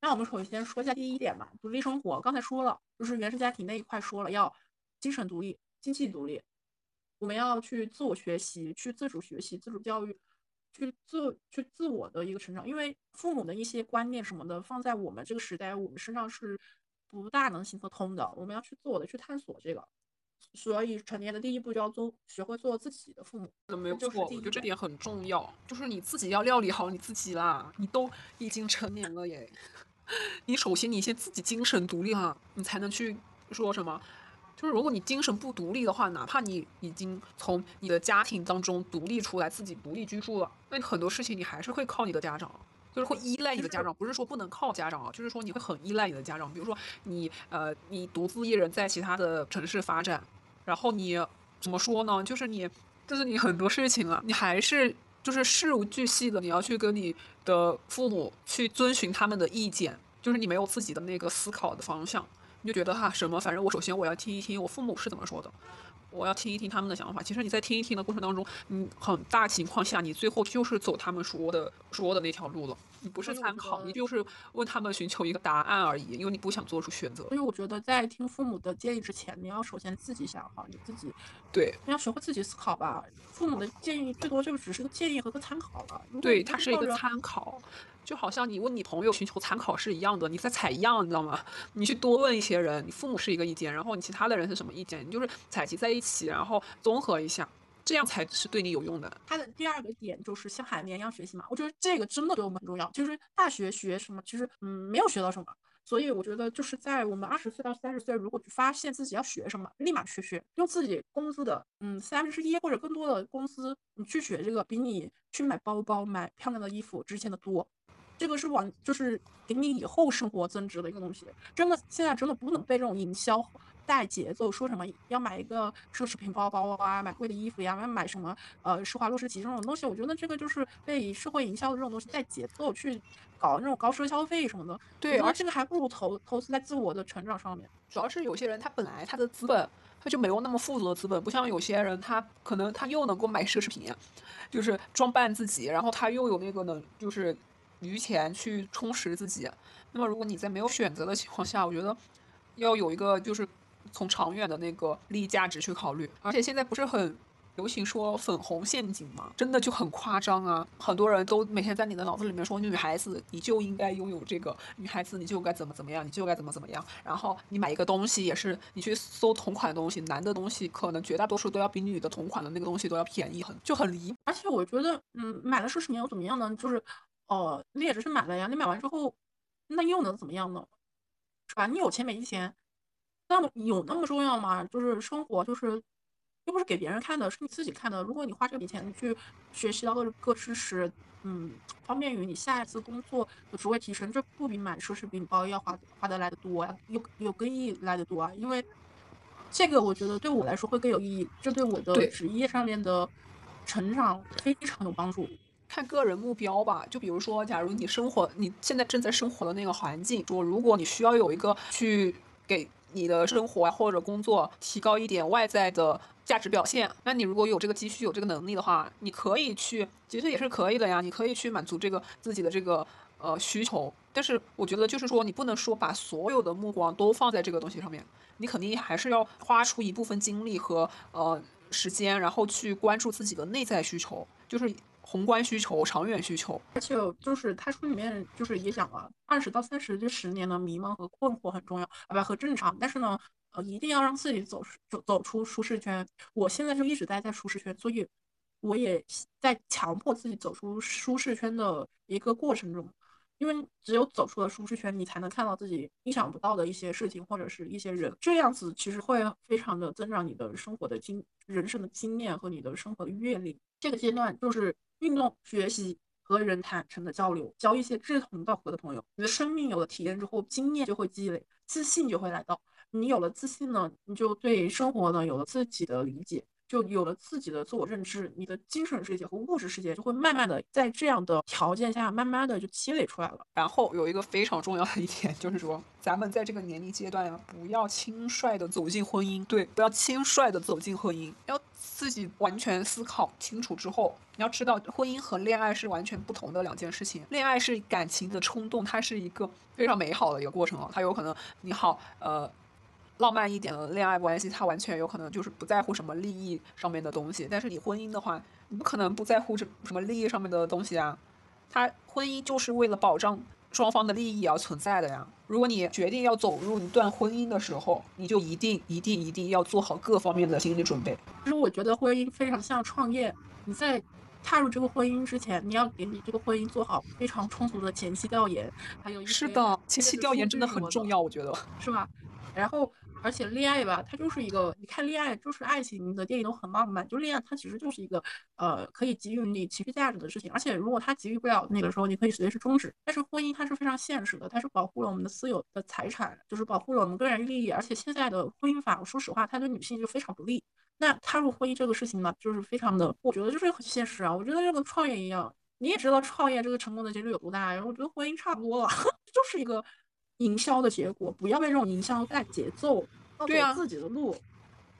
那我们首先说一下第一点吧，独立生活。刚才说了，就是原生家庭那一块说了，要精神独立，经济独立。我们要去自我学习，去自主学习、自主教育，去自去自我的一个成长。因为父母的一些观念什么的，放在我们这个时代，我们身上是不大能行得通的。我们要去自我的去探索这个。所以成年的第一步就要做，学会做自己的父母。没有错，我觉得这点很重要，就是你自己要料理好你自己啦。你都已经成年了耶，你首先你先自己精神独立哈，你才能去说什么。就是如果你精神不独立的话，哪怕你已经从你的家庭当中独立出来，自己独立居住了，那你很多事情你还是会靠你的家长，就是会依赖你的家长。不是说不能靠家长啊，就是说你会很依赖你的家长。比如说你呃，你独自一人在其他的城市发展，然后你怎么说呢？就是你，就是你很多事情啊，你还是就是事无巨细的，你要去跟你的父母去遵循他们的意见，就是你没有自己的那个思考的方向。你就觉得哈什么，反正我首先我要听一听我父母是怎么说的，我要听一听他们的想法。其实你在听一听的过程当中，你很大情况下你最后就是走他们说的说的那条路了。你不是参考，你就是问他们寻求一个答案而已，因为你不想做出选择。所以我觉得在听父母的建议之前，你要首先自己想好你自己，对，你要学会自己思考吧。父母的建议最多就只是个建议和个参考了。对，它是一个参考。就好像你问你朋友寻求参考是一样的，你在采样，你知道吗？你去多问一些人，你父母是一个意见，然后你其他的人是什么意见，你就是采集在一起，然后综合一下，这样才是对你有用的。他的第二个点就是像海绵一样学习嘛，我觉得这个真的对我们很重要。就是大学学什么，其实嗯没有学到什么，所以我觉得就是在我们二十岁到三十岁，如果发现自己要学什么，立马去学，用自己工资的嗯三分之一或者更多的工资，你去学这个，比你去买包包、买漂亮的衣服值钱的多。这个是往就是给你以后生活增值的一个东西，真的现在真的不能被这种营销带节奏，说什么要买一个奢侈品包包啊，买贵的衣服呀，要买什么呃施华洛世奇这种东西，我觉得这个就是被社会营销的这种东西带节奏去搞那种高奢消费什么的。对，而这个还不如投投资在自我的成长上面。主要是有些人他本来他的资本他就没有那么富足的资本，不像有些人他可能他又能够买奢侈品，就是装扮自己，然后他又有那个能，就是。余钱去充实自己，那么如果你在没有选择的情况下，我觉得要有一个就是从长远的那个利益价值去考虑。而且现在不是很流行说粉红陷阱吗？真的就很夸张啊！很多人都每天在你的脑子里面说，女孩子你就应该拥有这个，女孩子你就该怎么怎么样，你就该怎么怎么样。然后你买一个东西也是，你去搜同款的东西，男的东西可能绝大多数都要比女的同款的那个东西都要便宜很，就很离。而且我觉得，嗯，买了奢侈品又怎么样呢？就是。哦，你也只是买了呀，你买完之后，那又能怎么样呢？是吧？你有钱没钱，那么有那么重要吗？就是生活，就是又不是给别人看的，是你自己看的。如果你花这笔钱去学习到各个知识，嗯，方便于你下一次工作的职位提升，这不比买奢侈品包要花花的来的多呀，有有更意义来的多啊。因为这个我觉得对我来说会更有意义，这对我的职业上面的成长非常有帮助。看个人目标吧，就比如说，假如你生活你现在正在生活的那个环境，说如果你需要有一个去给你的生活或者工作提高一点外在的价值表现，那你如果有这个积蓄有这个能力的话，你可以去，其实也是可以的呀，你可以去满足这个自己的这个呃需求。但是我觉得就是说，你不能说把所有的目光都放在这个东西上面，你肯定还是要花出一部分精力和呃时间，然后去关注自己的内在需求，就是宏观需求、长远需求。而且就是他书里面就是也讲了，二十到三十这十年的迷茫和困惑很重要，啊不和正常，但是呢，呃一定要让自己走走走出舒适圈。我现在就一直待在舒适圈，所以我也在强迫自己走出舒适圈的一个过程中。因为只有走出了舒适圈，你才能看到自己意想不到的一些事情或者是一些人，这样子其实会非常的增长你的生活的经人生的经验和你的生活的阅历。这个阶段就是运动、学习和人坦诚的交流，交一些志同道合的朋友。你的生命有了体验之后，经验就会积累，自信就会来到。你有了自信呢，你就对生活呢有了自己的理解。就有了自己的自我认知，你的精神世界和物质世界就会慢慢的在这样的条件下，慢慢的就积累出来了。然后有一个非常重要的一点，就是说，咱们在这个年龄阶段呀，不要轻率的走进婚姻，对，不要轻率的走进婚姻，要自己完全思考清楚之后，你要知道，婚姻和恋爱是完全不同的两件事情。恋爱是感情的冲动，它是一个非常美好的一个过程啊，它有可能你好，呃。浪漫一点的恋爱关系，他完全有可能就是不在乎什么利益上面的东西。但是你婚姻的话，你不可能不在乎这什么利益上面的东西啊。他婚姻就是为了保障双方的利益而存在的呀。如果你决定要走入一段婚姻的时候，你就一定一定一定要做好各方面的心理准备。其实我觉得婚姻非常像创业，你在踏入这个婚姻之前，你要给你这个婚姻做好非常充足的前期调研，还有一是的，前期调研真的很重要，我觉得是吧？然后。而且恋爱吧，它就是一个，你看恋爱就是爱情的电影都很浪漫，就恋爱它其实就是一个，呃，可以给予你情绪价值的事情。而且如果它给予不了那个时候，你可以随时终止。但是婚姻它是非常现实的，它是保护了我们的私有的财产，就是保护了我们个人利益。而且现在的婚姻法，我说实话，它对女性就非常不利。那踏入婚姻这个事情呢，就是非常的，我觉得就是很现实啊。我觉得就跟创业一样，你也知道创业这个成功的几率有多大呀？我觉得婚姻差不多了，就是一个。营销的结果，不要被这种营销带节奏，对啊，自己的路。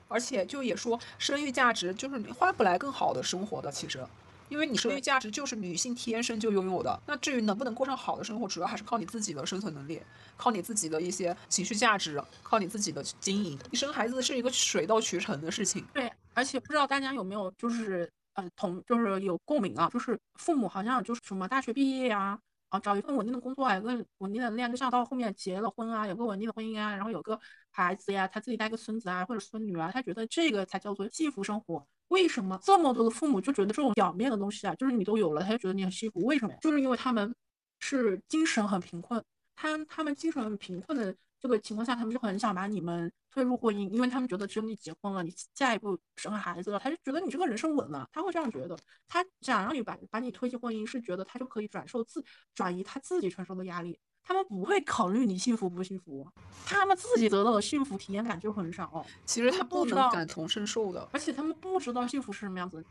而且就也说，生育价值就是你换不来更好的生活的，其实，因为你生育价值就是女性天生就拥有的。那至于能不能过上好的生活，主要还是靠你自己的生存能力，靠你自己的一些情绪价值，靠你自己的经营。你生孩子是一个水到渠成的事情。对，而且不知道大家有没有就是呃同就是有共鸣啊，就是父母好像就是什么大学毕业呀。啊，找一份稳定的工作啊，有个稳定的恋爱对象，到后面结了婚啊，有个稳定的婚姻啊，然后有个孩子呀，他自己带个孙子啊或者孙女啊，他觉得这个才叫做幸福生活。为什么这么多的父母就觉得这种表面的东西啊，就是你都有了，他就觉得你很幸福？为什么呀？就是因为他们是精神很贫困，他他们精神很贫困的。这个情况下，他们就很想把你们推入婚姻，因为他们觉得只有你结婚了，你下一步生孩子了，他就觉得你这个人生稳了，他会这样觉得。他想让你把把你推进婚姻，是觉得他就可以转受自转移他自己承受的压力。他们不会考虑你幸福不幸福，他们自己得到的幸福体验感就很少。其实他不知道感同身受的，而且他们不知道幸福是什么样子，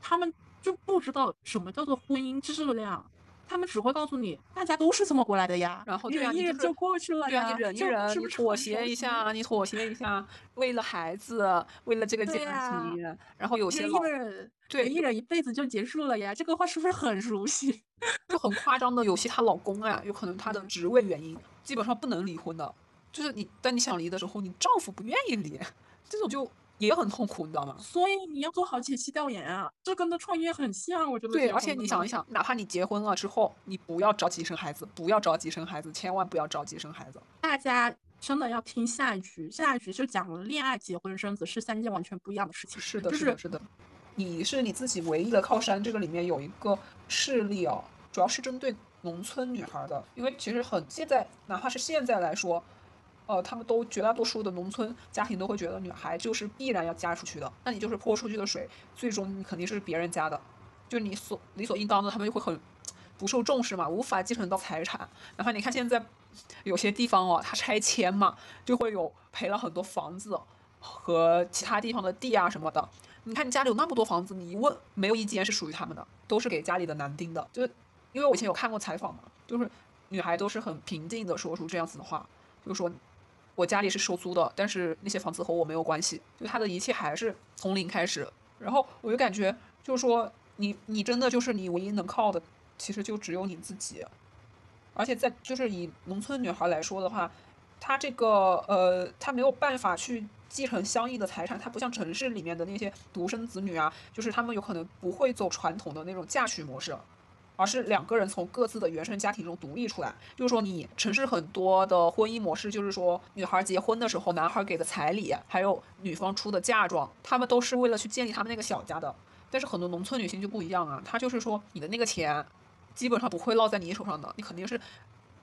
他们就不知道什么叫做婚姻质量。他们只会告诉你，大家都是这么过来的呀，然后忍一忍就过去了呀，你忍一忍，你妥协一下，你妥协一下，为了孩子，为了这个家庭，然后有些老人对一忍一辈子就结束了呀，这个话是不是很熟悉？就很夸张的，有些她老公啊，有可能她的职位原因，基本上不能离婚的，就是你当你想离的时候，你丈夫不愿意离，这种就。也很痛苦，你知道吗？所以你要做好前期调研啊，这跟那创业很像，我觉得。对，而且你想一想，哪怕你结婚了之后，你不要着急生孩子，不要着急生孩子，千万不要着急生孩子。大家真的要听下一局，下一局就讲了恋爱、结婚、生子是三件完全不一样的事情。是的，是的，是的。你是你自己唯一的靠山，这个里面有一个事例哦，主要是针对农村女孩的，因为其实很现在，哪怕是现在来说。呃，他们都绝大多数的农村家庭都会觉得女孩就是必然要嫁出去的，那你就是泼出去的水，最终你肯定是别人家的，就你所理所应当的，他们就会很不受重视嘛，无法继承到财产。哪怕你看现在有些地方哦，它拆迁嘛，就会有赔了很多房子和其他地方的地啊什么的。你看你家里有那么多房子，你一问没有一间是属于他们的，都是给家里的男丁的。就是因为我以前有看过采访嘛，就是女孩都是很平静的说出这样子的话，就说。我家里是收租的，但是那些房子和我没有关系，就他的一切还是从零开始。然后我就感觉，就是说你你真的就是你唯一能靠的，其实就只有你自己。而且在就是以农村女孩来说的话，她这个呃，她没有办法去继承相应的财产，她不像城市里面的那些独生子女啊，就是他们有可能不会走传统的那种嫁娶模式。而是两个人从各自的原生家庭中独立出来，就是说，你城市很多的婚姻模式，就是说，女孩结婚的时候，男孩给的彩礼，还有女方出的嫁妆，他们都是为了去建立他们那个小家的。但是很多农村女性就不一样啊，她就是说，你的那个钱，基本上不会落在你手上的，你肯定是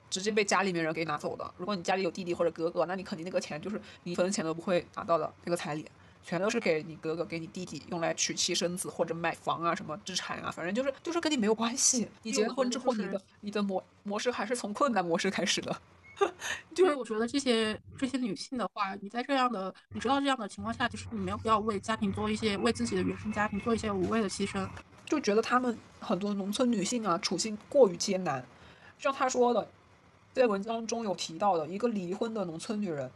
直接被家里面人给拿走的。如果你家里有弟弟或者哥哥，那你肯定那个钱就是一分钱都不会拿到的那个彩礼。全都是给你哥哥、给你弟弟用来娶妻生子或者买房啊，什么资产啊，反正就是就是跟你没有关系。你结了婚之后，你的你的模模式还是从困难模式开始的。就是我觉得这些这些女性的话，你在这样的你知道这样的情况下，就是你没有必要为家庭做一些为自己的原生家庭做一些无谓的牺牲。就觉得她们很多农村女性啊，处境过于艰难。像他说的，在文章中有提到的一个离婚的农村女人。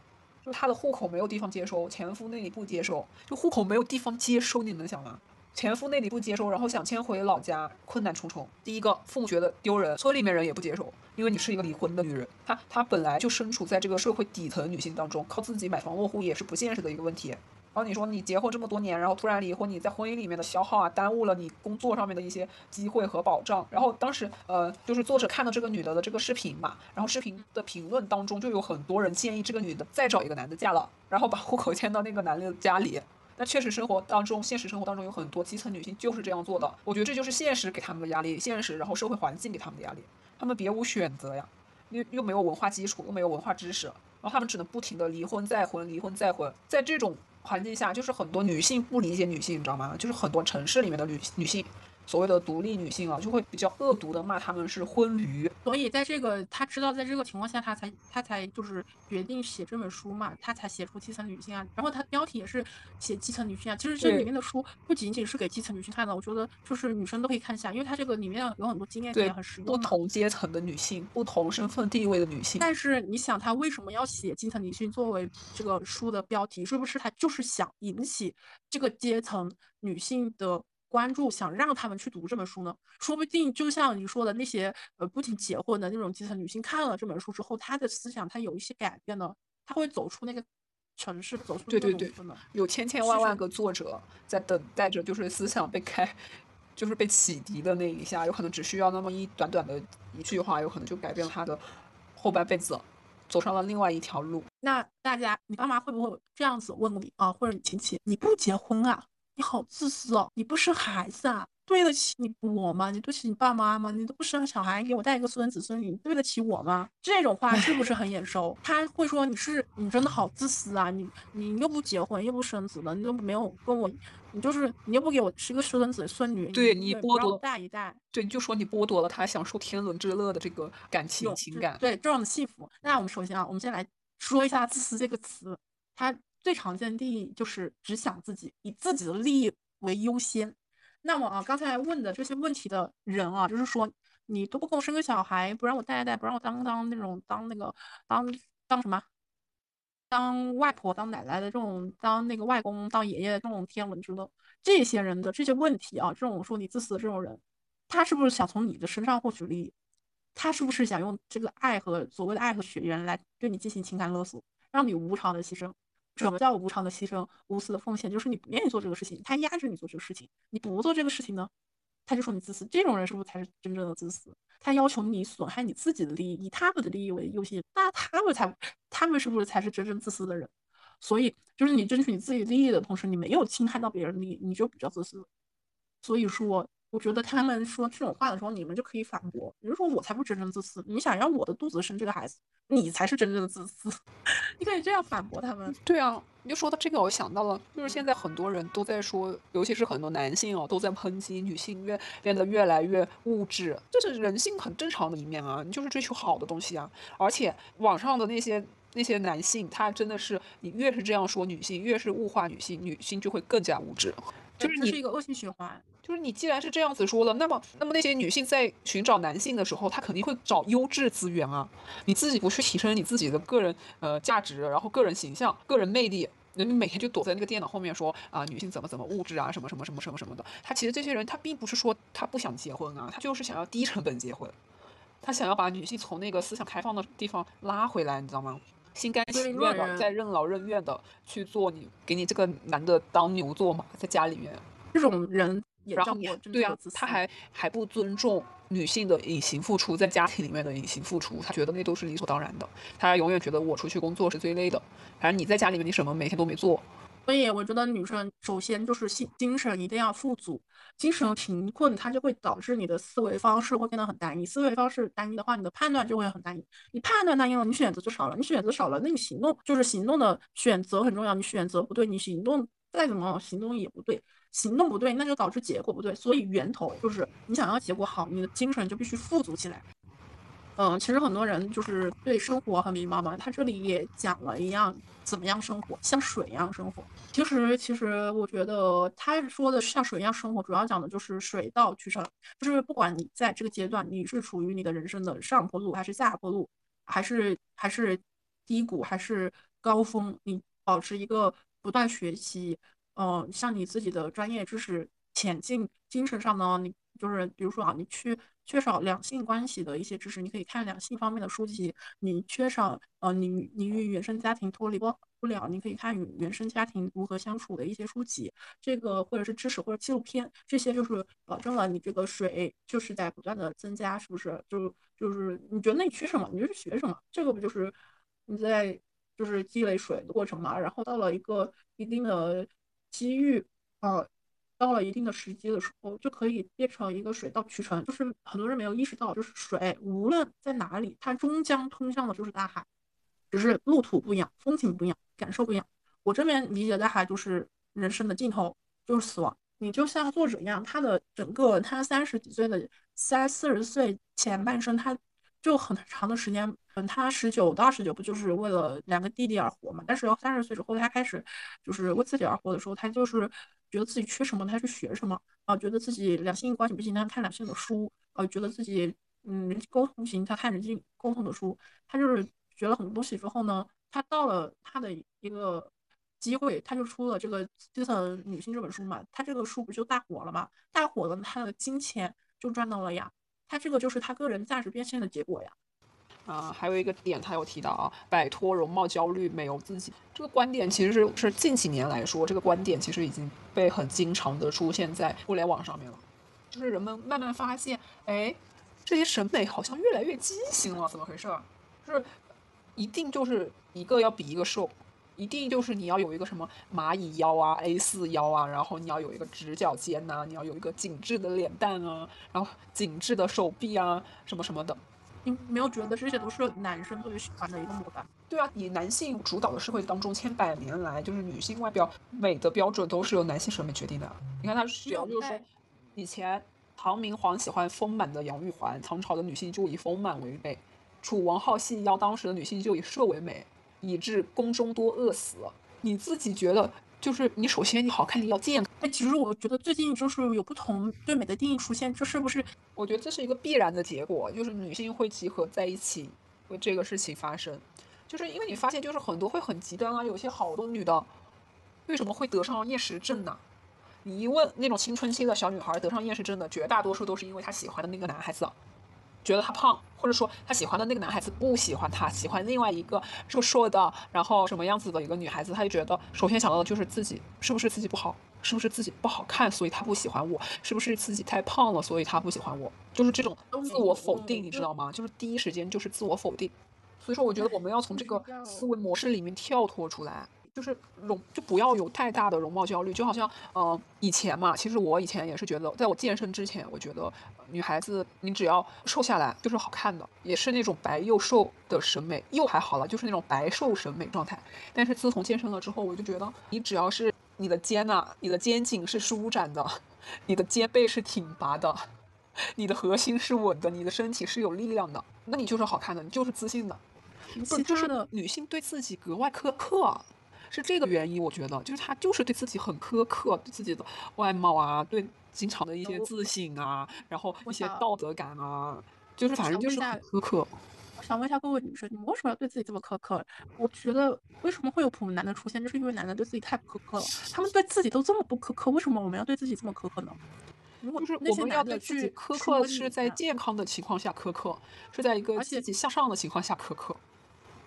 就她的户口没有地方接收，前夫那里不接收，就户口没有地方接收，你能想吗？前夫那里不接收，然后想迁回老家，困难重重。第一个，父母觉得丢人，村里面人也不接受，因为你是一个离婚的女人，她她本来就身处在这个社会底层女性当中，靠自己买房落户也是不现实的一个问题。然后你说你结婚这么多年，然后突然离婚，你在婚姻里面的消耗啊，耽误了你工作上面的一些机会和保障。然后当时呃，就是作者看到这个女的的这个视频嘛，然后视频的评论当中就有很多人建议这个女的再找一个男的嫁了，然后把户口迁到那个男的家里。那确实生活当中，现实生活当中有很多基层女性就是这样做的。我觉得这就是现实给他们的压力，现实然后社会环境给他们的压力，他们别无选择呀，又又没有文化基础，又没有文化知识，然后他们只能不停的离婚再婚，离婚再婚，在这种。环境下，就是很多女性不理解女性，你知道吗？就是很多城市里面的女女性。所谓的独立女性啊，就会比较恶毒的骂她们是婚驴。所以在这个他知道，在这个情况下，他才他才就是决定写这本书嘛，他才写出基层女性啊。然后他标题也是写基层女性啊。其实这里面的书不仅仅是给基层女性看的，我觉得就是女生都可以看一下，因为它这个里面有很多经验点很实用。不同阶层的女性，不同身份地位的女性。但是你想，他为什么要写基层女性作为这个书的标题？是不是他就是想引起这个阶层女性的？关注想让他们去读这本书呢，说不定就像你说的那些呃，不仅结婚的那种基层女性看了这本书之后，她的思想她有一些改变呢，她会走出那个城市，走出对对对，有千千万万个作者在等待着，就是思想被开，就是被启迪的那一下，有可能只需要那么一短短的一句话，有可能就改变了他的后半辈子，走上了另外一条路。那大家，你爸妈会不会这样子问你啊？或者你亲戚，你不结婚啊？你好自私哦！你不生孩子啊？对得起你我吗？你对得起你爸妈吗？你都不生小孩，给我带一个孙子孙女，你对得起我吗？这种话是不是很眼熟？他会说你是你真的好自私啊！你你又不结婚又不生子的，你都没有跟我，你就是你又不给我是个孙子孙女，对你剥夺带一代，对，你就说你剥夺了他享受天伦之乐的这个感情情感，对这样的幸福。那我们首先啊，我们先来说一下“自私”这个词，它最常见的定义就是只想自己，以自己的利益。为优先，那么啊，刚才问的这些问题的人啊，就是说你都不给我生个小孩，不让我带带，不让我当当那种当那个当当什么，当外婆当奶奶的这种，当那个外公当爷爷的这种天文之乐，这些人的这些问题啊，这种说你自私的这种人，他是不是想从你的身上获取利益？他是不是想用这个爱和所谓的爱和血缘来对你进行情感勒索，让你无偿的牺牲？什么叫无偿的牺牲、无私的奉献？就是你不愿意做这个事情，他压着你做这个事情。你不做这个事情呢，他就说你自私。这种人是不是才是真正的自私？他要求你损害你自己的利益，以他们的利益为优先，那他们才，他们是不是才是真正自私的人？所以，就是你争取你自己利益的同时，你没有侵害到别人利益，你就比较自私。所以说。我觉得他们说这种话的时候，你们就可以反驳，比如说我才不真正自私，你想让我的肚子生这个孩子，你才是真正的自私，你可以这样反驳他们。对啊，你就说到这个，我想到了，就是现在很多人都在说，尤其是很多男性哦，都在抨击女性越变得越来越物质，这是人性很正常的一面啊，你就是追求好的东西啊。而且网上的那些那些男性，他真的是你越是这样说女性，越是物化女性，女性就会更加物质，就是你是一个恶性循环。就是你既然是这样子说了，那么那么那些女性在寻找男性的时候，她肯定会找优质资源啊。你自己不去提升你自己的个人呃价值，然后个人形象、个人魅力，你每天就躲在那个电脑后面说啊女性怎么怎么物质啊什么什么什么什么什么的。他其实这些人他并不是说他不想结婚啊，他就是想要低成本结婚。他想要把女性从那个思想开放的地方拉回来，你知道吗？心甘情愿的，在任劳任怨的去做你给你这个男的当牛做马，在家里面，这种人也然后对啊，他还还不尊重女性的隐形付出，在家庭里面的隐形付出，他觉得那都是理所当然的，他永远觉得我出去工作是最累的，反正你在家里面你什么每天都没做。所以我觉得女生首先就是心精神一定要富足，精神贫困它就会导致你的思维方式会变得很单一，思维方式单一的话，你的判断就会很单一，你判断单一了，你选择就少了，你选择少了，那你行动就是行动的选择很重要，你选择不对，你行动再怎么行动也不对，行动不对，那就导致结果不对，所以源头就是你想要结果好，你的精神就必须富足起来。嗯，其实很多人就是对生活很迷茫嘛。他这里也讲了一样，怎么样生活，像水一样生活。其实，其实我觉得他说的像水一样生活，主要讲的就是水到渠成。就是不管你在这个阶段，你是处于你的人生的上坡路，还是下坡路，还是还是低谷，还是高峰，你保持一个不断学习，嗯，向你自己的专业知识前进。精神上呢，你就是比如说啊，你去。缺少两性关系的一些知识，你可以看两性方面的书籍。你缺少呃，你你与原生家庭脱离不不了，你可以看与原生家庭如何相处的一些书籍。这个或者是知识或者纪录片，这些就是保证了你这个水就是在不断的增加，是不是？就就是你觉得你缺什么，你就去学什么。这个不就是你在就是积累水的过程嘛？然后到了一个一定的机遇呃。到了一定的时机的时候，就可以变成一个水到渠成。就是很多人没有意识到，就是水无论在哪里，它终将通向的就是大海，只是路途不一样，风景不一样，感受不一样。我这边理解大海就是人生的尽头，就是死亡。你就像作者一样，他的整个他三十几岁的三四十岁前半生，他就很长的时间，嗯，他十九到二十九不就是为了两个弟弟而活嘛？但是三十岁之后，他开始就是为自己而活的时候，他就是。觉得自己缺什么，他去学什么啊？觉得自己两性关系不行，他看两性的书啊？觉得自己嗯人际沟通不行，他看人际沟通的书。他就是学了很多东西之后呢，他到了他的一个机会，他就出了这个《基层女性》这本书嘛。他这个书不就大火了吗？大火了，他的金钱就赚到了呀。他这个就是他个人价值变现的结果呀。啊，还有一个点，他有提到啊，摆脱容貌焦虑，美由自己。这个观点其实是是近几年来说，这个观点其实已经被很经常的出现在互联网上面了。就是人们慢慢发现，哎，这些审美好像越来越畸形了，怎么回事？就是一定就是一个要比一个瘦，一定就是你要有一个什么蚂蚁腰啊，A 四腰啊，然后你要有一个直角肩呐，你要有一个紧致的脸蛋啊，然后紧致的手臂啊，什么什么的。你没有觉得这些都是男生特别喜欢的一个模板？对啊，以男性主导的社会当中，千百年来就是女性外表美的标准都是由男性审美决定的。你看他只要就是说，以前唐明皇喜欢丰满的杨玉环，唐朝的女性就以丰满为美；楚王好细腰，当时的女性就以瘦为美，以致宫中多饿死。你自己觉得？就是你首先你好看，你要健康。但，其实我觉得最近就是有不同对美的定义出现，这是不是？我觉得这是一个必然的结果，就是女性会集合在一起为这个事情发生。就是因为你发现，就是很多会很极端啊，有些好多女的为什么会得上厌食症呢？你一问那种青春期的小女孩得上厌食症的，绝大多数都是因为她喜欢的那个男孩子。觉得他胖，或者说他喜欢的那个男孩子不喜欢他，喜欢另外一个瘦瘦的，然后什么样子的一个女孩子，他就觉得首先想到的就是自己是不是自己不好，是不是自己不好看，所以他不喜欢我，是不是自己太胖了，所以他不喜欢我，就是这种自我否定，你知道吗？就是第一时间就是自我否定。所以说，我觉得我们要从这个思维模式里面跳脱出来。就是容就不要有太大的容貌焦虑，就好像呃以前嘛，其实我以前也是觉得，在我健身之前，我觉得女孩子你只要瘦下来就是好看的，也是那种白又瘦的审美，又还好了，就是那种白瘦审美状态。但是自从健身了之后，我就觉得你只要是你的肩呐，你的肩颈是舒展的，你的肩背是挺拔的，你的核心是稳的，你的身体是有力量的，那你就是好看的，你就是自信的。不就是女性对自己格外苛刻。是这个原因，我觉得就是他就是对自己很苛刻，对自己的外貌啊，对经常的一些自省啊，然后一些道德感啊，就是反正就是很苛刻。我想问一下各位女生，你们为什么要对自己这么苛刻？我觉得为什么会有普男的出现，就是因为男的对自己太苛刻了。他们对自己都这么不苛刻，为什么我们要对自己这么苛刻呢？如果就是我们要对自己苛刻，是在健康的情况下苛刻，是在一个积极向上的情况下苛刻。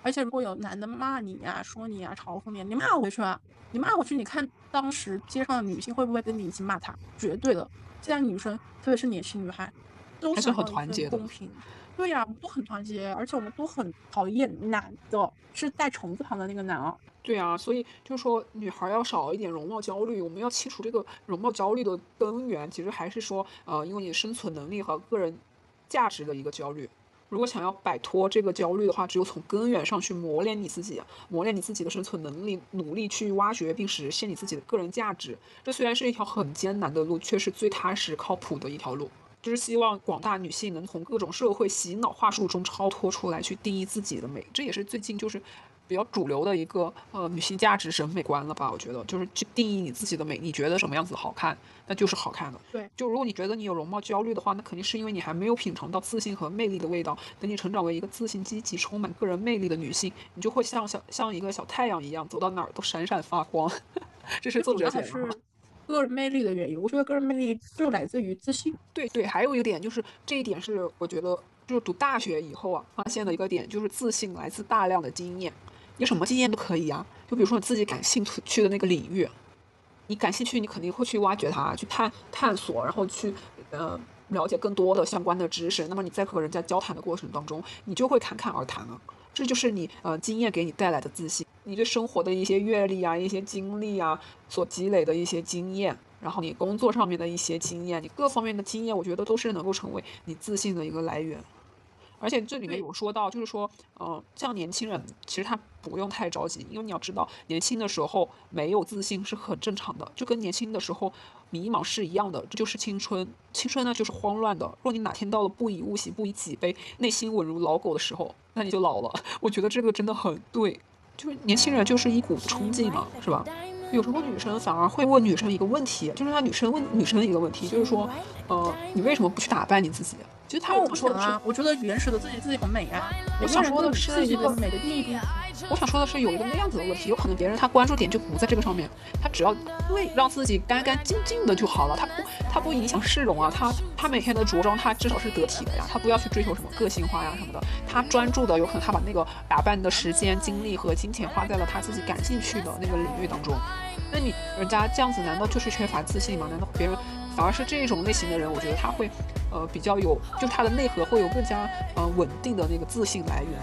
而且如果有男的骂你呀、说你呀、嘲讽你，你骂回去啊！你骂回去，你看当时街上的女性会不会跟你一起骂他？绝对的。现在女生，特别是年轻女孩，都是很团结的。公平。对呀，我们都很团结，而且我们都很讨厌男的，是带虫字旁的那个男啊。对啊，所以就是说，女孩要少一点容貌焦虑。我们要清除这个容貌焦虑的根源，其实还是说，呃，因为你生存能力和个人价值的一个焦虑。如果想要摆脱这个焦虑的话，只有从根源上去磨练你自己，磨练你自己的生存能力，努力去挖掘并实现你自己的个人价值。这虽然是一条很艰难的路，却是最踏实靠谱的一条路。就是希望广大女性能从各种社会洗脑话术中超脱出来，去定义自己的美。这也是最近就是比较主流的一个呃女性价值审美观了吧？我觉得就是去定义你自己的美，你觉得什么样子好看，那就是好看的。对，就如果你觉得你有容貌焦虑的话，那肯定是因为你还没有品尝到自信和魅力的味道。等你成长为一个自信、积极、充满个人魅力的女性，你就会像小像一个小太阳一样，走到哪儿都闪闪发光。这是作者写的。个人魅力的原因，我觉得个人魅力就来自于自信。对对，还有一个点就是这一点是我觉得就是读大学以后啊发现的一个点，就是自信来自大量的经验。你什么经验都可以啊，就比如说你自己感兴趣的那个领域，你感兴趣，你肯定会去挖掘它，去探探索，然后去呃了解更多的相关的知识。那么你在和人家交谈的过程当中，你就会侃侃而谈啊。这就是你呃经验给你带来的自信，你对生活的一些阅历啊、一些经历啊所积累的一些经验，然后你工作上面的一些经验，你各方面的经验，我觉得都是能够成为你自信的一个来源。而且这里面有说到，就是说，嗯，像年轻人，其实他不用太着急，因为你要知道，年轻的时候没有自信是很正常的，就跟年轻的时候迷茫是一样的，这就是青春。青春呢，就是慌乱的。若你哪天到了不以物喜，不以己悲，内心稳如老狗的时候，那你就老了。我觉得这个真的很对，就是年轻人就是一股冲劲嘛，是吧？有时候女生反而会问女生一个问题，就是她女生问女生一个问题，就是说，呃，你为什么不去打扮你自己？其实他我说的是，我觉得原始的自己自己很美啊。我想说的是一个美的定义。我想说的是，有一个那样子的问题，有可能别人他关注点就不在这个上面，他只要对让自己干干净净的就好了，他不他不影响市容啊，他他每天的着装他至少是得体的呀，他不要去追求什么个性化呀什么的，他专注的有可能他把那个打扮的时间、精力和金钱花在了他自己感兴趣的那个领域当中。那你人家这样子难道就是缺乏自信吗？难道别人？反而是这种类型的人，我觉得他会，呃，比较有，就他的内核会有更加呃稳定的那个自信来源，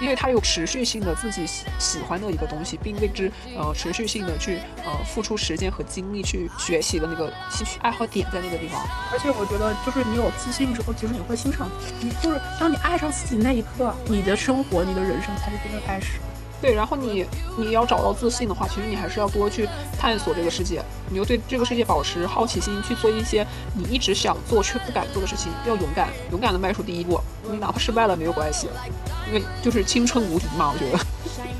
因为他有持续性的自己喜喜欢的一个东西，并为之呃持续性的去呃付出时间和精力去学习的那个兴趣爱好点在那个地方。而且我觉得，就是你有自信之后，其实你会欣赏，你就是当你爱上自己那一刻，你的生活，你的人生才是真的开始。对，然后你你要找到自信的话，其实你还是要多去探索这个世界，你要对这个世界保持好奇心，去做一些你一直想做却不敢做的事情，要勇敢，勇敢的迈出第一步。你哪怕失败了没有关系，因为就是青春无敌嘛，我觉得。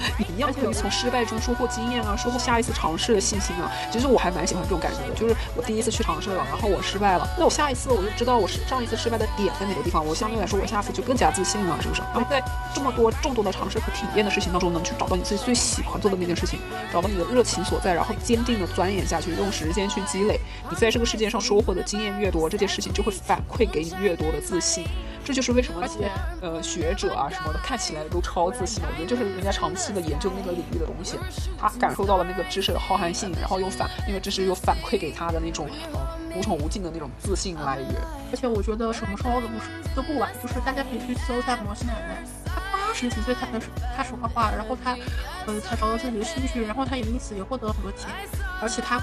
你一样可以从失败中收获经验啊，收获下一次尝试的信心啊。其实我还蛮喜欢这种感觉的，就是我第一次去尝试了，然后我失败了，那我下一次我就知道我是上一次失败的点在哪个地方，我相对来说我下次就更加自信了，是不是？然后在这么多众多的尝试和体验的事情当中，能去找到你自己最喜欢做的那件事情，找到你的热情所在，然后坚定的钻研下去，用时间去积累，你在这个世界上收获的经验越多，这件事情就会反馈给你越多的自信。这就是为什么那些呃学者啊什么的看起来都超自信，我觉得就是人家长期的研究那个领域的东西，他感受到了那个知识的浩瀚性，然后又反那个知识又反馈给他的那种呃无穷无尽的那种自信来源。而且我觉得什么时候都不都不晚，就是大家可以去搜一下摩西奶奶，她八十几岁才开始开始画画，然后她呃才找到自己的兴趣，然后她也因此也获得了很多钱，而且她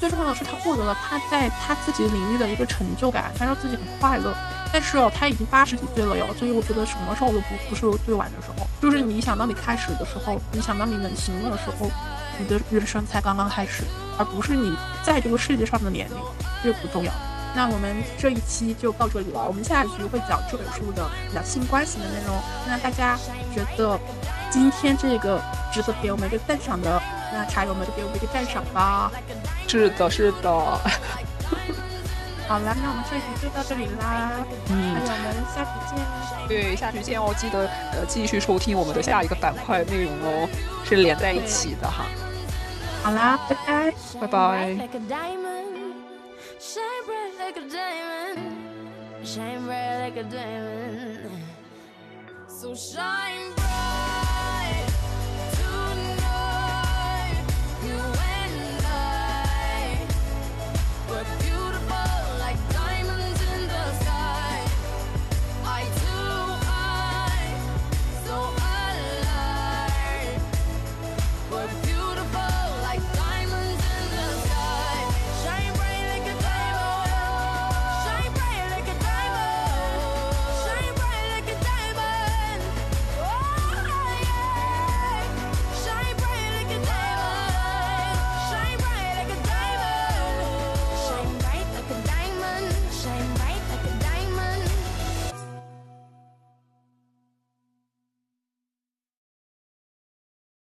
最重要的是她获得了她在她自己领域的一个成就感，她让自己很快乐。但是哦，他已经八十几岁了哟，所以我觉得什么时候都不不是最晚的时候。就是你想到你开始的时候，你想到你能行动的时候，你的人生才刚刚开始，而不是你在这个世界上的年龄，这不重要。那我们这一期就到这里了，我们下一期会讲这本书的两性关系的内容。那大家觉得今天这个值得给我们一个赞赏的，那茶友们就给我们一个赞赏吧。是的，是的。好了，那我们这期就到这里啦。嗯，那我们下期见。对，下期见哦！记得呃继续收听我们的下一个板块内容哦，是连在一起的哈。好啦，拜拜，拜拜。